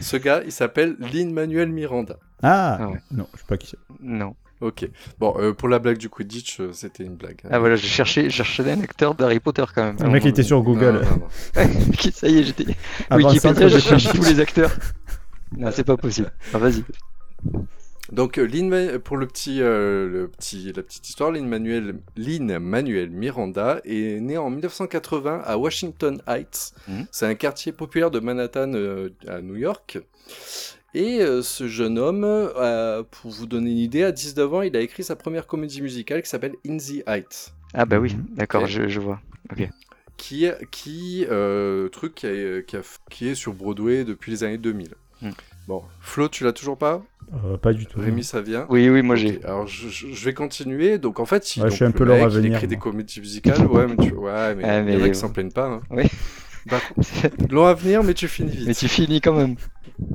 Ce gars, il s'appelle Lin-Manuel Miranda. Ah, Ah ouais. Non, je sais pas qui c'est. Non. Ok. Bon, euh, pour la blague du Quidditch, euh, c'était une blague. hein. Ah voilà, j'ai cherché, j'ai cherché un acteur d'Harry Potter quand même. Le mec il était sur Non, Google. non, non. Ok, ça y est, j'étais. Wikipédia, centre j'ai de cherché Quidditch. tous les acteurs. Non, c'est pas possible. Ah, vas-y. Donc, euh, Lin- pour le petit, euh, le petit, la petite histoire, Lin-Manuel Lin Manuel Miranda est né en 1980 à Washington Heights. Mhm. C'est un quartier populaire de Manhattan euh, à New York. Et euh, ce jeune homme, euh, pour vous donner une idée, à 19 ans, il a écrit sa première comédie musicale qui s'appelle In the Heights. Ah bah oui, d'accord, Ok. je, je vois. qui, qui euh, truc qui, a- qui, a- qui est sur Broadway depuis les années 2000. Hmm. Bon, Flo, tu l'as toujours pas? Euh, pas du tout. Rémi, ça vient? Oui, oui, moi j'ai. Alors, je, vais continuer. Donc, en fait, il, Ouais, donc, je suis un le peu mec, Laura il écrit des moi. comédies musicales. Ouais, mais, tu, ouais, mais, Ah, mais- a qui s'en plaignent pas. Hein. Oui. Contre, long à venir, mais tu finis vite. Mais tu finis quand même.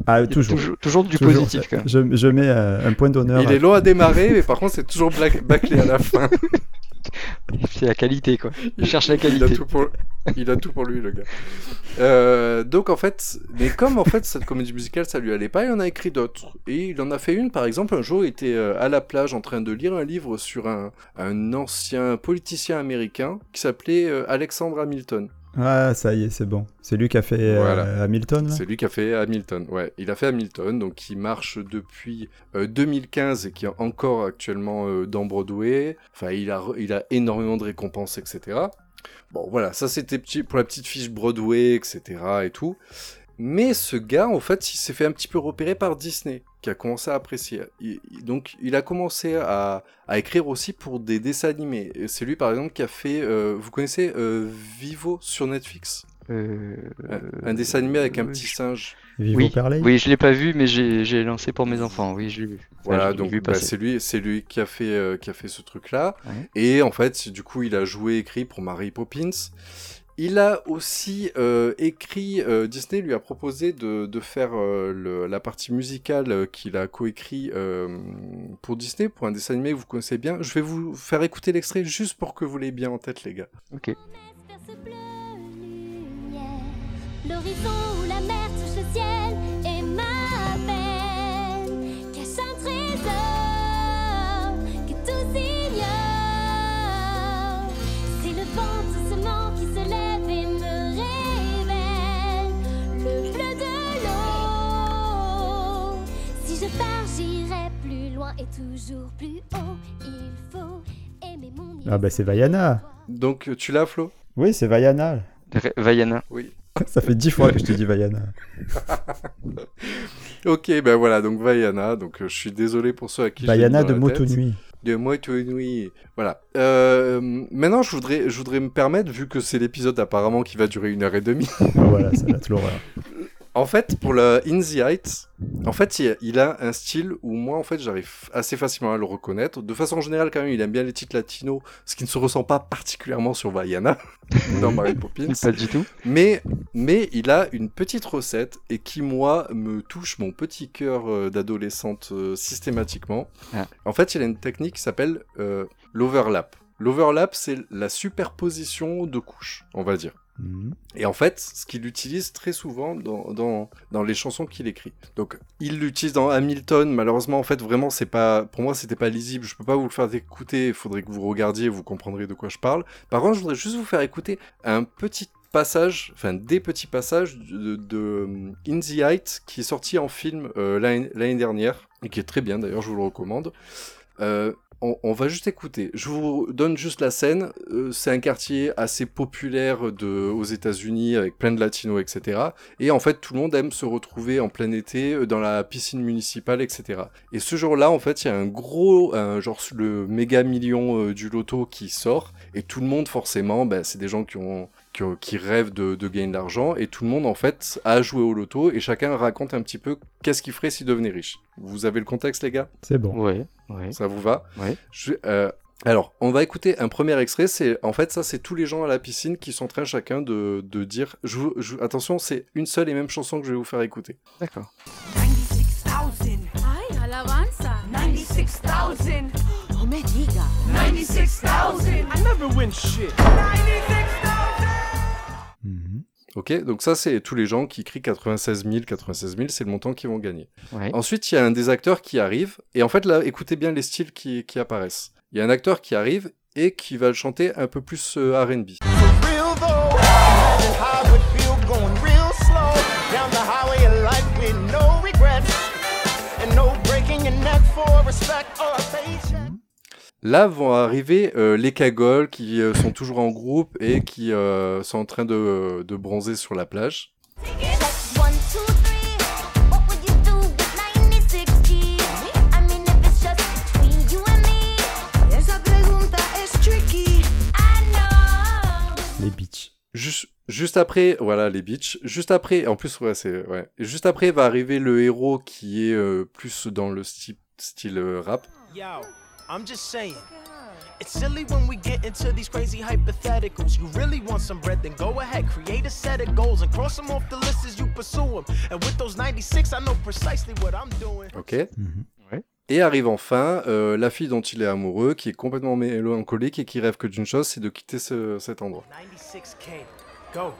Ah, a toujours. Toujours, toujours du Toujours. positif quand même. Je, je mets euh, un point d'honneur. Il est long à démarrer, mais par contre, c'est toujours bâclé à la fin. C'est la qualité quoi. Il cherche la Il a qualité. tout pour, il a tout pour lui, le gars. Euh, donc en fait, mais comme en fait cette comédie musicale ça lui allait pas, il en a écrit d'autres. Et il en a fait une, par exemple, un jour il était euh, à la plage en train de lire un livre sur un, un ancien politicien américain qui s'appelait euh, Alexandre Hamilton. Ah, ça y est, c'est bon. C'est lui qui a fait euh. Hamilton C'est lui qui a fait Hamilton. Ouais, il a fait Hamilton, donc qui marche depuis euh, 2015 et qui est encore actuellement euh, dans Broadway. Enfin, il a, il a énormément de récompenses, etc. Bon, voilà, ça c'était pour la petite fiche Broadway, etc. et tout. Mais ce gars, en fait, il s'est fait un petit peu repérer par Disney, qui a commencé à apprécier. Il- donc, il a commencé à, à écrire aussi pour des dessins animés. Et C'est lui, par exemple, qui a fait. euh, vous connaissez euh, Vivo sur Netflix? Euh, un, un dessin animé avec un petit singe. Vivo Oui, Perley oui, je l'ai pas vu, mais j'ai lancé pour mes enfants. Oui, je l'ai vu. Voilà, donc bah, c'est lui, c'est lui qui a fait, euh, qui a fait ce truc-là. Ouais. Et en fait, du coup, il a joué, écrit pour Mary Poppins. Il a aussi euh, écrit, euh, Disney lui a proposé de, de faire euh, le- la partie musicale qu'il a coécrit euh, pour Disney, pour un dessin animé que vous connaissez bien. Je vais vous faire écouter l'extrait juste pour que vous l'ayez bien en tête, les gars. Ok. vers ce bleu lumière. L'horizon où la mer touche le ciel je pars, j'irai plus loin et toujours plus haut. Il faut aimer mon Ah bah c'est Vaiana. Donc, tu l'as, Flo? Oui, c'est Vaiana. Ré- Vaiana. Oui. Ça fait dix fois que je te dis Vaiana. Ok, ben voilà, donc Vaiana. Donc, euh, je suis désolé pour ceux à qui Vaiana de Moto. Nuit. De Moto. Voilà. Euh, maintenant, je voudrais, je voudrais me permettre, vu que c'est l'épisode apparemment qui va durer une heure et demie. Ah, voilà, ça va être l'horreur. En fait, pour le In the Heights, en fait, il, a un style où moi, en fait, j'arrive assez facilement à le reconnaître. De façon générale, quand même, il aime bien les titres latinos, ce qui ne se ressent pas particulièrement sur Vaiana, dans Mary Poppins. Pas du tout. Mais, mais il a une petite recette et qui, moi, me touche mon petit cœur euh, d'adolescente euh, systématiquement. Ah. En fait, il a une technique qui s'appelle euh, l'overlap. L'overlap, c'est la superposition de couches, on va dire. Mhm. Et en fait, ce qu'il utilise très souvent dans, dans, les chansons qu'il écrit. Donc, il l'utilise dans Hamilton. Malheureusement, en fait, vraiment, c'est pas, pour moi, c'était pas lisible. Je peux pas vous le faire écouter. Il faudrait que vous regardiez, vous comprendrez de quoi je parle. Par contre, je voudrais juste vous faire écouter un petit passage, enfin, des petits passages de, de In the Height qui est sorti en film euh, l'année dernière et qui est très bien. D'ailleurs, je vous le recommande. Euh, on, va juste écouter. Je vous donne juste la scène. Euh, c'est un quartier assez populaire aux États-Unis avec plein de latinos, etc. Et en fait, tout le monde aime se retrouver en plein été euh, dans la piscine municipale, etc. Et ce jour-là, en fait, il y a un gros, un, genre le méga million euh, du loto qui sort. Et tout le monde, forcément, ben, c'est des gens qui ont qui, rêvent de, de gagner de l'argent et tout le monde en fait a joué au loto et chacun raconte un petit peu qu'est-ce qu'il ferait s'il devenait riche. Vous avez le contexte les gars? C'est bon. Ouais. Ça vous va? Euh, Alors, on va écouter un premier extrait. C'est en fait ça, c'est tous les gens à la piscine qui sont en train chacun de, de dire. Je, vous- je- attention, c'est une seule et même chanson que je vais vous faire écouter. D'accord. 96,000. Ay, alabanza. 96,000. No me diga. 96,000. I never win shit. 96,000. Ok, donc ça c'est tous les gens qui crient 96 000, 96 000, c'est le montant qu'ils vont gagner. Ouais. Ensuite, il y a un des acteurs qui arrive, et en fait là, écoutez bien les styles qui, qui apparaissent. Il y a un acteur qui arrive et qui va le chanter un peu plus euh, R&B. Là vont arriver euh, les cagoles qui euh, sont toujours en groupe et qui euh, sont en train de, bronzer sur la plage. One, two, three. What would you do with 96 G's? I mean, if it's just between you and me. Esa pregunta es tricky. I know. Les bitches. Juste, juste après, voilà les bitches. Juste après, en plus ouais c'est ouais. Juste après va arriver le héros qui est plus dans le style style rap. Yo, I'm just saying. It's silly when we get into these crazy hypotheticals. You really want some bread, then go ahead, create a set of goals and cross them off the list as you pursue them. And with those 96, I know precisely what I'm doing. Ok. Mhm. Ouais. Et arrive enfin euh, la fille dont il est amoureux, qui est complètement mélancolique et qui rêve que d'une chose, c'est de quitter ce- cet endroit. 96K. Go.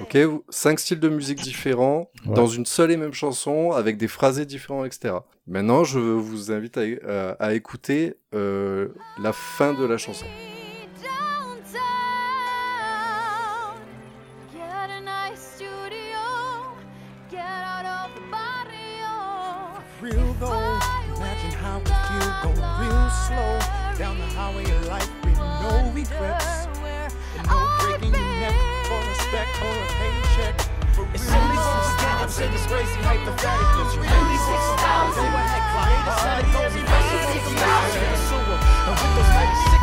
Ok, vous- cinq styles de musique différents, Ouais. dans une seule et même chanson, avec des phrasés différents, etc. Maintenant, je vous invite à, écouter euh, la fin de la chanson. Down the highway of life with no regrets. And no breaking your neck for respect or a paycheck. It's silly when we get into these crazy hypotheticals. You really want some goals, go ahead, create a set of goals and press them off the list as you pursue 'em. And with those 96,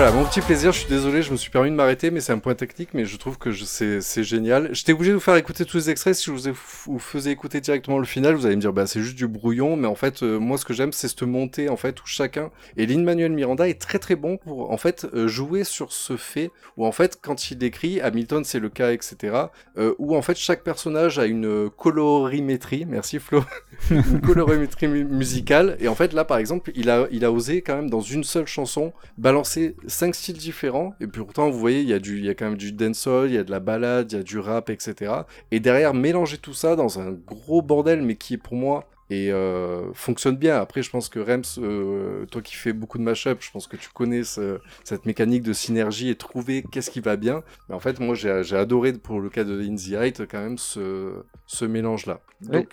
voilà, mon petit plaisir, je suis désolé, je me suis permis de m'arrêter, mais c'est un point technique, mais je trouve que c'est génial. J'étais obligé de vous faire écouter tous les extraits, si je vous, vous faisais écouter directement le final, vous allez me dire, bah c'est juste du brouillon, mais en fait, euh, moi ce que j'aime, c'est cette montée, en fait, où chacun, et Lin-Manuel Miranda est très très bon pour, en fait, euh, jouer sur ce fait, où en fait, quand il écrit, Hamilton c'est le cas, etc., euh, où en fait, chaque personnage a une colorimétrie, merci Flo, une colorimétrie mu- musicale, et en fait, là, par exemple, il a, il a osé quand même, dans une seule chanson, balancer cinq styles différents et puis pourtant vous voyez il y a du y a quand même du dancehall il y a de la balade il y a du rap etc et derrière mélanger tout ça dans un gros bordel mais qui est pour moi et euh, fonctionne bien. Après je pense que Rems euh, toi qui fais beaucoup de mashup je pense que tu connais ce- cette mécanique de synergie et trouver qu'est-ce qui va bien. Mais en fait moi j'ai adoré pour le cas de In the Height quand même ce, ce mélange là Oui.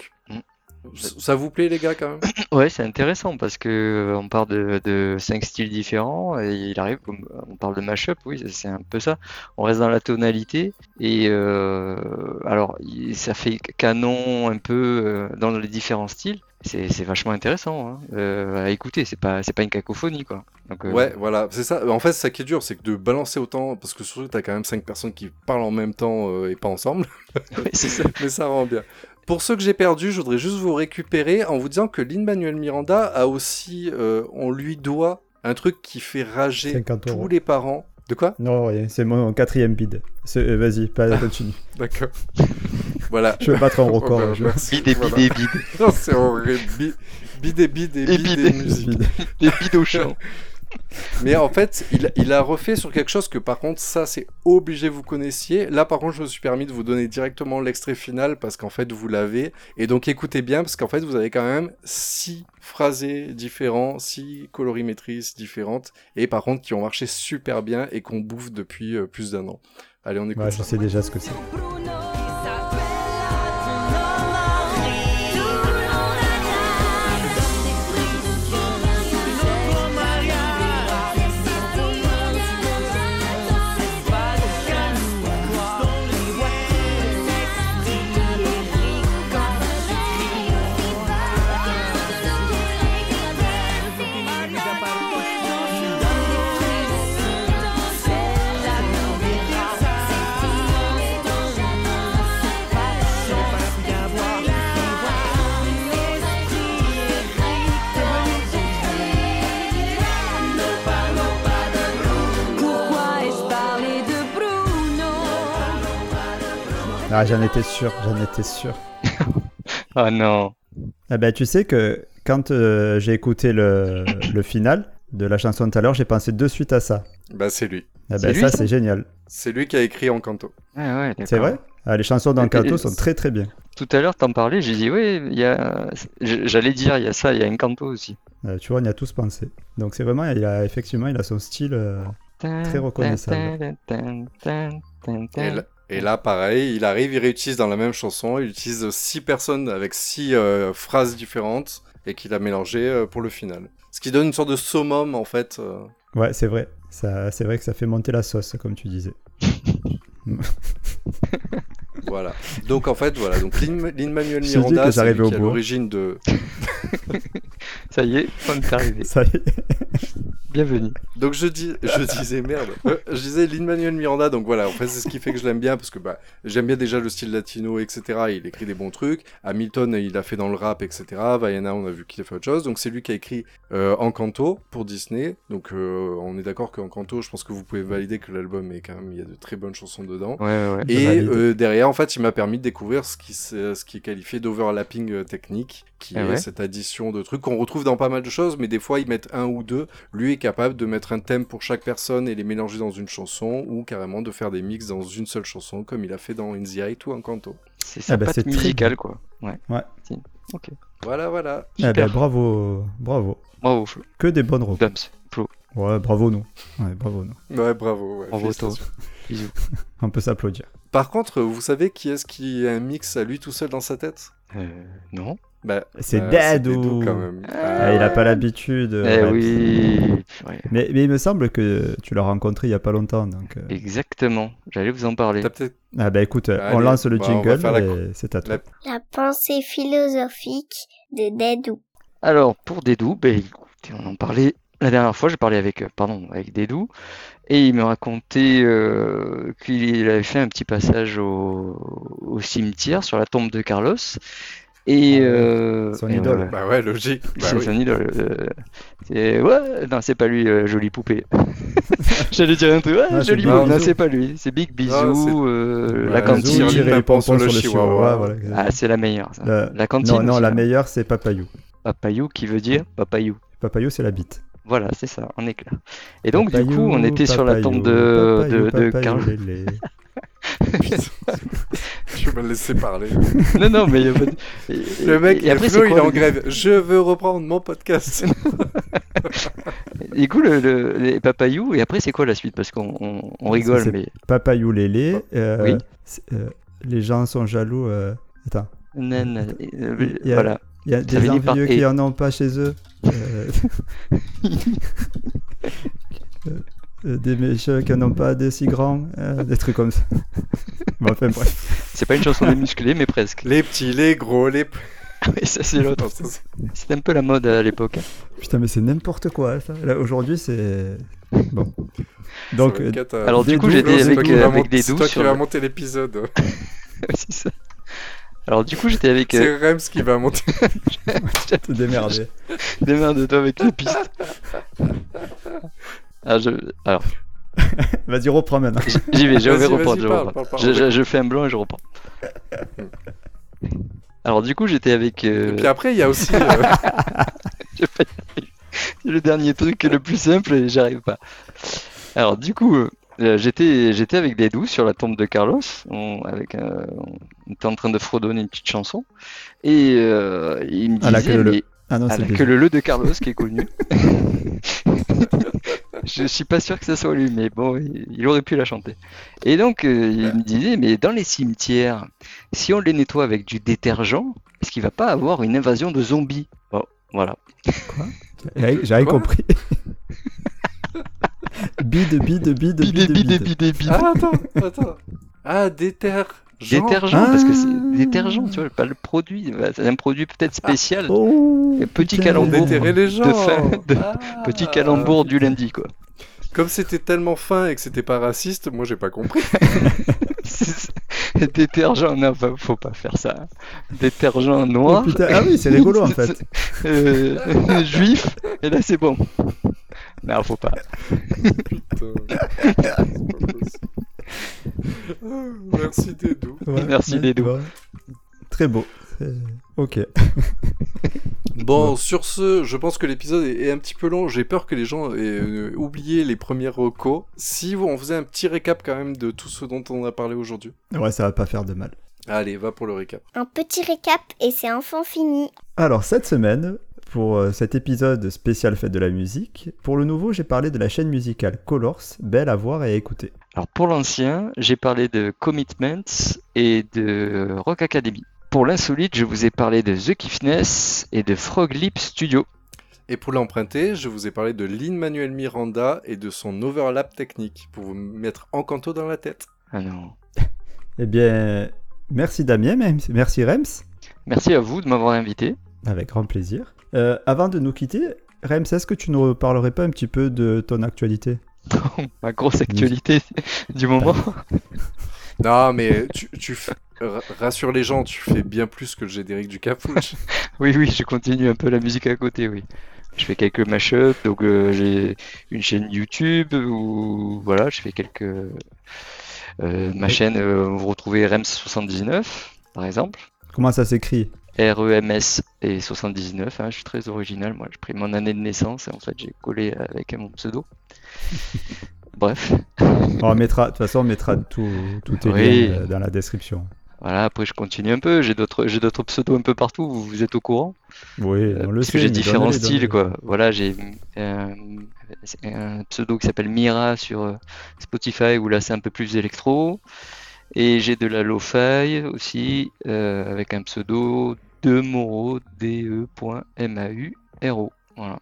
Ça vous plaît les gars quand même? Ouais, c'est intéressant parce que euh, on parle de, de cinq styles différents et il arrive, on parle de mashup, oui, c'est- un peu ça. On reste dans la tonalité et euh, alors ça fait canon un peu euh, dans les différents styles. C'est vachement intéressant hein, euh, à écouter. C'est pas pas une cacophonie quoi. Donc, euh, Ouais, voilà, c'est ça. En fait, ça qui est dur, c'est que de balancer autant, parce que surtout, t'as quand même cinq personnes qui parlent en même temps et pas ensemble, ouais, ça. mais ça rend bien. Pour ceux que j'ai perdus, je voudrais juste vous récupérer en vous disant que Lin-Manuel Miranda a aussi, euh, on lui doit un truc qui fait rager 50 euros. tous les parents. De quoi? Non, rien, c'est mon quatrième bid. Euh, Vas-y, pas continue. D'accord. voilà. Je vais battre un record. Oh, je-. Bide et bide et bide. Non, c'est horrible. Bi- Bide et bide et Et bide bide. et musique. Bide. Des bides au champ. Mais en fait, il, il a refait sur quelque chose que par contre, ça c'est obligé vous connaissiez. Là par contre, je me suis permis de vous donner directement l'extrait final parce qu'en fait, vous l'avez. Et donc écoutez bien parce qu'en fait, vous avez quand même six phrasés différents, six colorimétries différentes. Et par contre, qui ont marché super bien et qu'on bouffe depuis euh, plus d'un an. Allez, on écoute Ouais, je sais déjà ce que c'est. Ah, j'en étais sûr, j'en étais sûr. Ah non. Ah ben, tu sais que quand euh, j'ai écouté le, le final de la chanson de tout à l'heure, j'ai pensé de suite à ça. Bah, c'est lui. Ah ben, lui, ça, c'est génial. C'est lui qui a écrit Encanto. Ouais, ouais, d'accord. C'est vrai? Ah, Les chansons d'Encanto sont très très bien. Tout à l'heure, t'en parlais, j'ai dit, oui, il y a... j'allais dire, il y a ça, il y a Encanto aussi. Euh, tu vois, on y a tous pensé. Donc c'est vraiment, il a effectivement, il a son style. euh, Très reconnaissable. Et là, et là, pareil, il arrive, il réutilise dans la même chanson, il utilise six personnes avec six euh, phrases différentes et qu'il a mélangé euh, pour le final. Ce qui donne une sorte de summum en fait. euh. Ouais, c'est vrai. Ça, c'est vrai que ça fait monter la sauce, comme tu disais. Voilà. Donc en fait, voilà. Donc Lin- dis Miranda, c'est lui qui à l'origine de. Ça y est, on est arrivé. Ça y est. Bienvenue. Donc je dis, je disais merde. Euh, je disais Lin-Manuel Miranda. Donc voilà. En fait, c'est ce qui fait que je l'aime bien parce que bah, j'aime bien déjà le style latino, etc. Il écrit des bons trucs. Hamilton, il a fait dans le rap, etc. Vaiana, on a vu qu'il a fait autre chose. Donc c'est lui qui a écrit euh, Encanto pour Disney. Donc euh, on est d'accord qu'Encanto, je pense que vous pouvez valider que l'album est quand même, il y a de très bonnes chansons dedans. Ouais, ouais. Et euh, derrière, en fait, il m'a permis de découvrir ce qui, se- ce qui est qualifié d'overlapping technique, qui Ah est ouais cette addition de trucs qu'on retrouve dans pas mal de choses, mais des fois, ils mettent un ou deux. Lui est capable de mettre un thème pour chaque personne et les mélanger dans une chanson, ou carrément de faire des mix dans une seule chanson, comme il a fait dans In the Eye ou Encanto. C'est sa Ah bah, c'est musicale, quoi. Ouais. Ok. Voilà, voilà. Ah ben, bravo, bravo. Bravo, Flo. Que des bonnes repas. Dums. Flo. Ouais, bravo nous. Ouais, bravo nous. Ouais, bravo. ouais, Bravo, toi. Bisous. On peut s'applaudir. Par contre, vous savez qui est-ce qui a un mix à lui tout seul dans sa tête? Euh, non. Bah, C'est euh, Dadou. Dadou, quand même. Ah, il a pas l'habitude. eh ouais. oui. Ouais. Mais, mais il me semble que tu l'as rencontré il y a pas longtemps. Donc, euh, Exactement. J'allais vous en parler. Ah bah écoute, euh, on Allez, lance le bah, jingle la et c'est à toi. la- La pensée philosophique de Dedou. Alors, pour ben, écoutez, on en parlait la dernière fois, j'ai parlé avec, euh, pardon, avec Dédou, et il me racontait euh, qu'il avait fait un petit passage au, au cimetière sur la tombe de Carlos. Et, Ah euh, son et idole. Bah ouais, logique. Bah c'est oui. son idole. euh, c'est... Ouais, non, c'est pas lui, euh, jolie poupée. J'allais dire un truc, ouais, Ah, c'est jolie Big poupée. Non, Bisou. c'est pas lui, c'est Big Bisou, Non, c'est- euh, Ouais, la Bisou, cantine. tire tirer les les pompons pompons sur sur le le chihuahua. chihuahua. voilà. Ah, c'est la meilleure, ça. La- La cantine. non, non, aussi, la hein. meilleure c'est Papayou. Papayou qui veut dire papayou. Papayou c'est la bite. Voilà, c'est ça, on est clair. Et donc, du Papayou, coup, on était sur la tombe de, papayou, de, de papayou, Carl. lélé. Je vais me laisser parler. Non, non, mais il y a pas de- et- Le mec, et après, Flo, il est en grève. Je veux reprendre mon podcast. Du coup, le, le- les papayous, et après, c'est quoi la suite? Parce qu'on on, on rigole, mais. Papayou lélé. euh, Oui. euh, les gens sont jaloux. euh, Attends. Euh, Il y a- Voilà. Il y a des par envieux et. qui en ont pas chez eux. Euh, euh, des méchants qui en ont pas des si grands. euh, des trucs comme ça. bon, enfin, bref. C'est pas une chanson des musclés, mais presque. les petits, les gros, les. Oui, ça, c'est l'autre. C'est- C'était un peu la mode à l'époque. Putain, mais c'est n'importe quoi. Ça. Là, aujourd'hui, c'est. Bon. Donc, euh. Alors, du coup, j'étais c'est C'est avec, avec des c'est doux toi qui vas monter l'épisode. c'est ça. Alors, du coup, j'étais avec. euh, C'est Rems qui va monter. te démerder. Démerde-toi avec les pistes. Alors, je... Alors, Vas-y, reprends maintenant. J'y vais, je vais Vas-y, reprendre. je, parle, reprends. parle, parle. Je- je- je fais un blanc et je reprends. Alors du coup j'étais avec... euh, Et puis après, il y a aussi. euh, j'ai le dernier truc le plus simple et j'arrive pas. Alors du coup, euh, j'étais j'étais avec Dédou sur la tombe de Carlos. On, avec un- on était en train de fredonner une petite chanson et euh, il me À la disait queue mais Ah non, à c'est la déjà- queue leu de Carlos qui est connu. Je suis pas sûr que ce soit lui, mais bon, il aurait pu la chanter. Et donc, euh, il me disait, mais dans les cimetières, si on les nettoie avec du détergent, est-ce qu'il va pas avoir une invasion de zombies? Bon, voilà. J'avais j'avais Quoi? compris. bide, bide, bide, bide, bidé, bide. bidé, bidé. Ah, attends, attends. Ah, déter. Détergent, parce que c'est détergent, tu vois, pas le produit. Bah, C'est un produit peut-être spécial. Oh, Et petit putain. calembour. Déterrer les gens. De fin, de- Ah. Petit calembour du lundi, quoi. Comme c'était tellement fin et que c'était pas raciste, moi j'ai pas compris. C'est- Détergent, non, faut- faut pas faire ça. Détergent Oh, noir. putain. Ah oui, c'est rigolo en fait. Euh, juif, et là c'est bon. Non, faut pas. Putain. C'est pas possible. Ah, Merci Dédou. Ouais, Merci, Dédou. ouais. Très beau. C'est- Ok. Bon, sur ce, je pense que l'épisode est est un petit peu long. J'ai peur que les gens aient euh, oublié les premiers recos. Si vous, on faisait un petit récap quand même de tout ce dont on a parlé aujourd'hui. Ouais, ça va pas faire de mal. Allez, va pour le récap. Un petit récap et c'est enfin fini. Alors, cette semaine, pour euh, cet épisode spécial fête de la musique, pour le nouveau, j'ai parlé de la chaîne musicale Colors, belle à voir et à écouter. Alors pour l'ancien, j'ai parlé de Commitments et de Rock Academy. Pour l'insolite, je vous ai parlé de The Kiffness et de Frog Lip Studio. Et pour l'emprunter, je vous ai parlé de Lin-Manuel Miranda et de son overlap technique pour vous mettre en canto dans la tête. Ah non. Eh bien, merci Damien, merci Rems, Merci à vous de m'avoir invité. avec grand plaisir. Euh, avant de nous quitter, Rems, est-ce que tu nous parlerais pas un petit peu de ton actualité? Ma grosse actualité du moment. Non, mais tu, tu rassure les gens, tu fais bien plus que le générique du Capouche. Oui, oui, je continue un peu la musique à côté, oui. Je fais quelques mashups, donc euh, j'ai une chaîne YouTube où voilà, je fais quelques. euh, ma chaîne, euh, vous retrouvez Rems79 par exemple. Comment ça s'écrit? REMS et 79, hein, je suis très original, moi j'ai pris mon année de naissance et en fait j'ai collé avec mon pseudo. Bref, On mettra, De toute façon, on mettra tout, tout tes Oui. liens euh, dans la description. voilà, après je continue un peu, j'ai d'autres j'ai d'autres pseudos un peu partout, vous, vous êtes au courant? Oui, Euh, on le parce sait. que j'ai différents styles, quoi. Voilà, j'ai euh, un pseudo qui s'appelle Mira sur Spotify, où là c'est un peu plus électro. Et j'ai de la lo-fi aussi, euh, avec un pseudo de Moro, D-E.M-A-U-R-O. Voilà.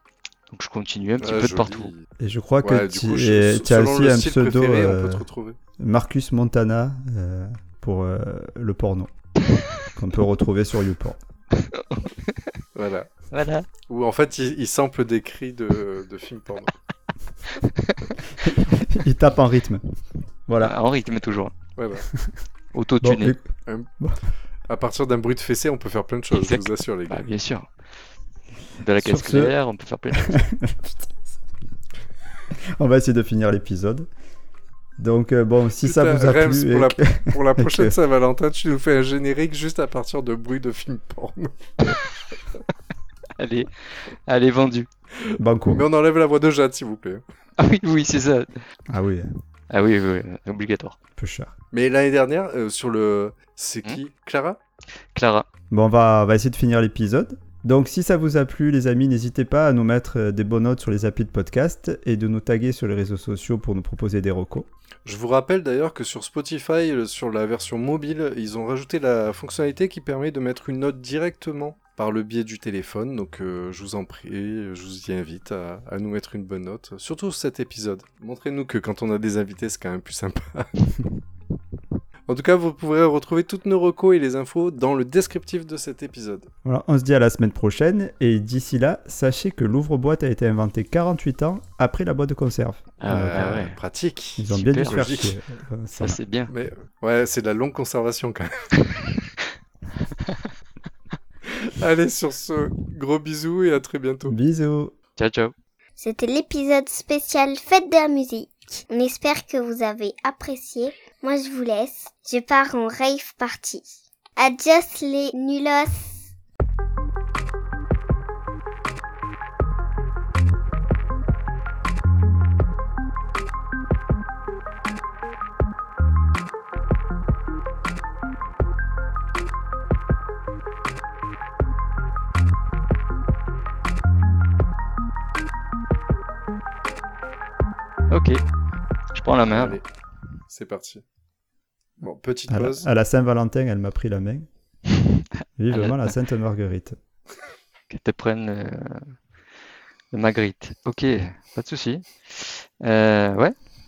Donc je continue un petit Ah, peu de partout. Et je crois Ouais, que tu coup, je- as aussi un pseudo préféré, on euh, peut te retrouver. Marcus Montana euh, pour euh, le porno qu'on peut retrouver sur YouPorn. Voilà. Voilà. Où en fait, il, il sample des cris de, de films porno. Il tape en rythme. Voilà. En rythme toujours. Voilà. Bon, Auto-tuné. éc- À partir d'un bruit de fessée, on peut faire plein de choses, Exact. je vous assure, les gars. Bah, bien sûr. De la Sur casque ce- on peut faire plein de choses. on va essayer de finir l'épisode. Donc euh, bon, si ça vous a Rems, plu, pour, et la, que- pour la prochaine que- Saint-Valentin, tu nous fais un générique juste à partir de bruits de films porno. Allez, allez, vendu. Banco. Mais on enlève la voix de Jade, s'il vous plaît. Ah oui, oui, c'est ça. Ah oui, Ah oui, oui, oui, obligatoire. un peu cher. Mais l'année dernière, euh, sur le. C'est Hmm qui? Clara? Clara. Bon, on va, on va essayer de finir l'épisode. Donc, si ça vous a plu, les amis, n'hésitez pas à nous mettre euh, des bonnes notes sur les applis de podcast et de nous taguer sur les réseaux sociaux pour nous proposer des recos. Je vous rappelle d'ailleurs que sur Spotify, sur la version mobile, ils ont rajouté la fonctionnalité qui permet de mettre une note directement par le biais du téléphone. Donc euh, je vous en prie, je vous y invite à, à nous mettre une bonne note. Surtout cet épisode. Montrez-nous que quand on a des invités, c'est quand même plus sympa. en tout cas, vous pourrez retrouver toutes nos recos et les infos dans le descriptif de cet épisode. Voilà, on se dit à la semaine prochaine et d'ici là, sachez que l'ouvre-boîte a été inventé 48 ans après la boîte de conserve. Ah, Euh, ah ouais. Pratique. Ils ont bien dû faire chier. Euh, ça Ça, c'est bien. Mais ouais, c'est de la longue conservation quand même. Allez, sur ce, gros bisous et à très bientôt. Bisous. Ciao, ciao. C'était l'épisode spécial Fête de la musique. On espère que vous avez apprécié. Moi, je vous laisse. Je pars en rave party. Adios les nulos. Ok. Je prends la main. Allez, c'est parti. Bon, petite À la, pause. à la Saint-Valentin, elle m'a pris la main. Vivement la- la Sainte Marguerite. Qu'elle te prenne le, le Magritte. Ok, pas de souci. Euh, ouais,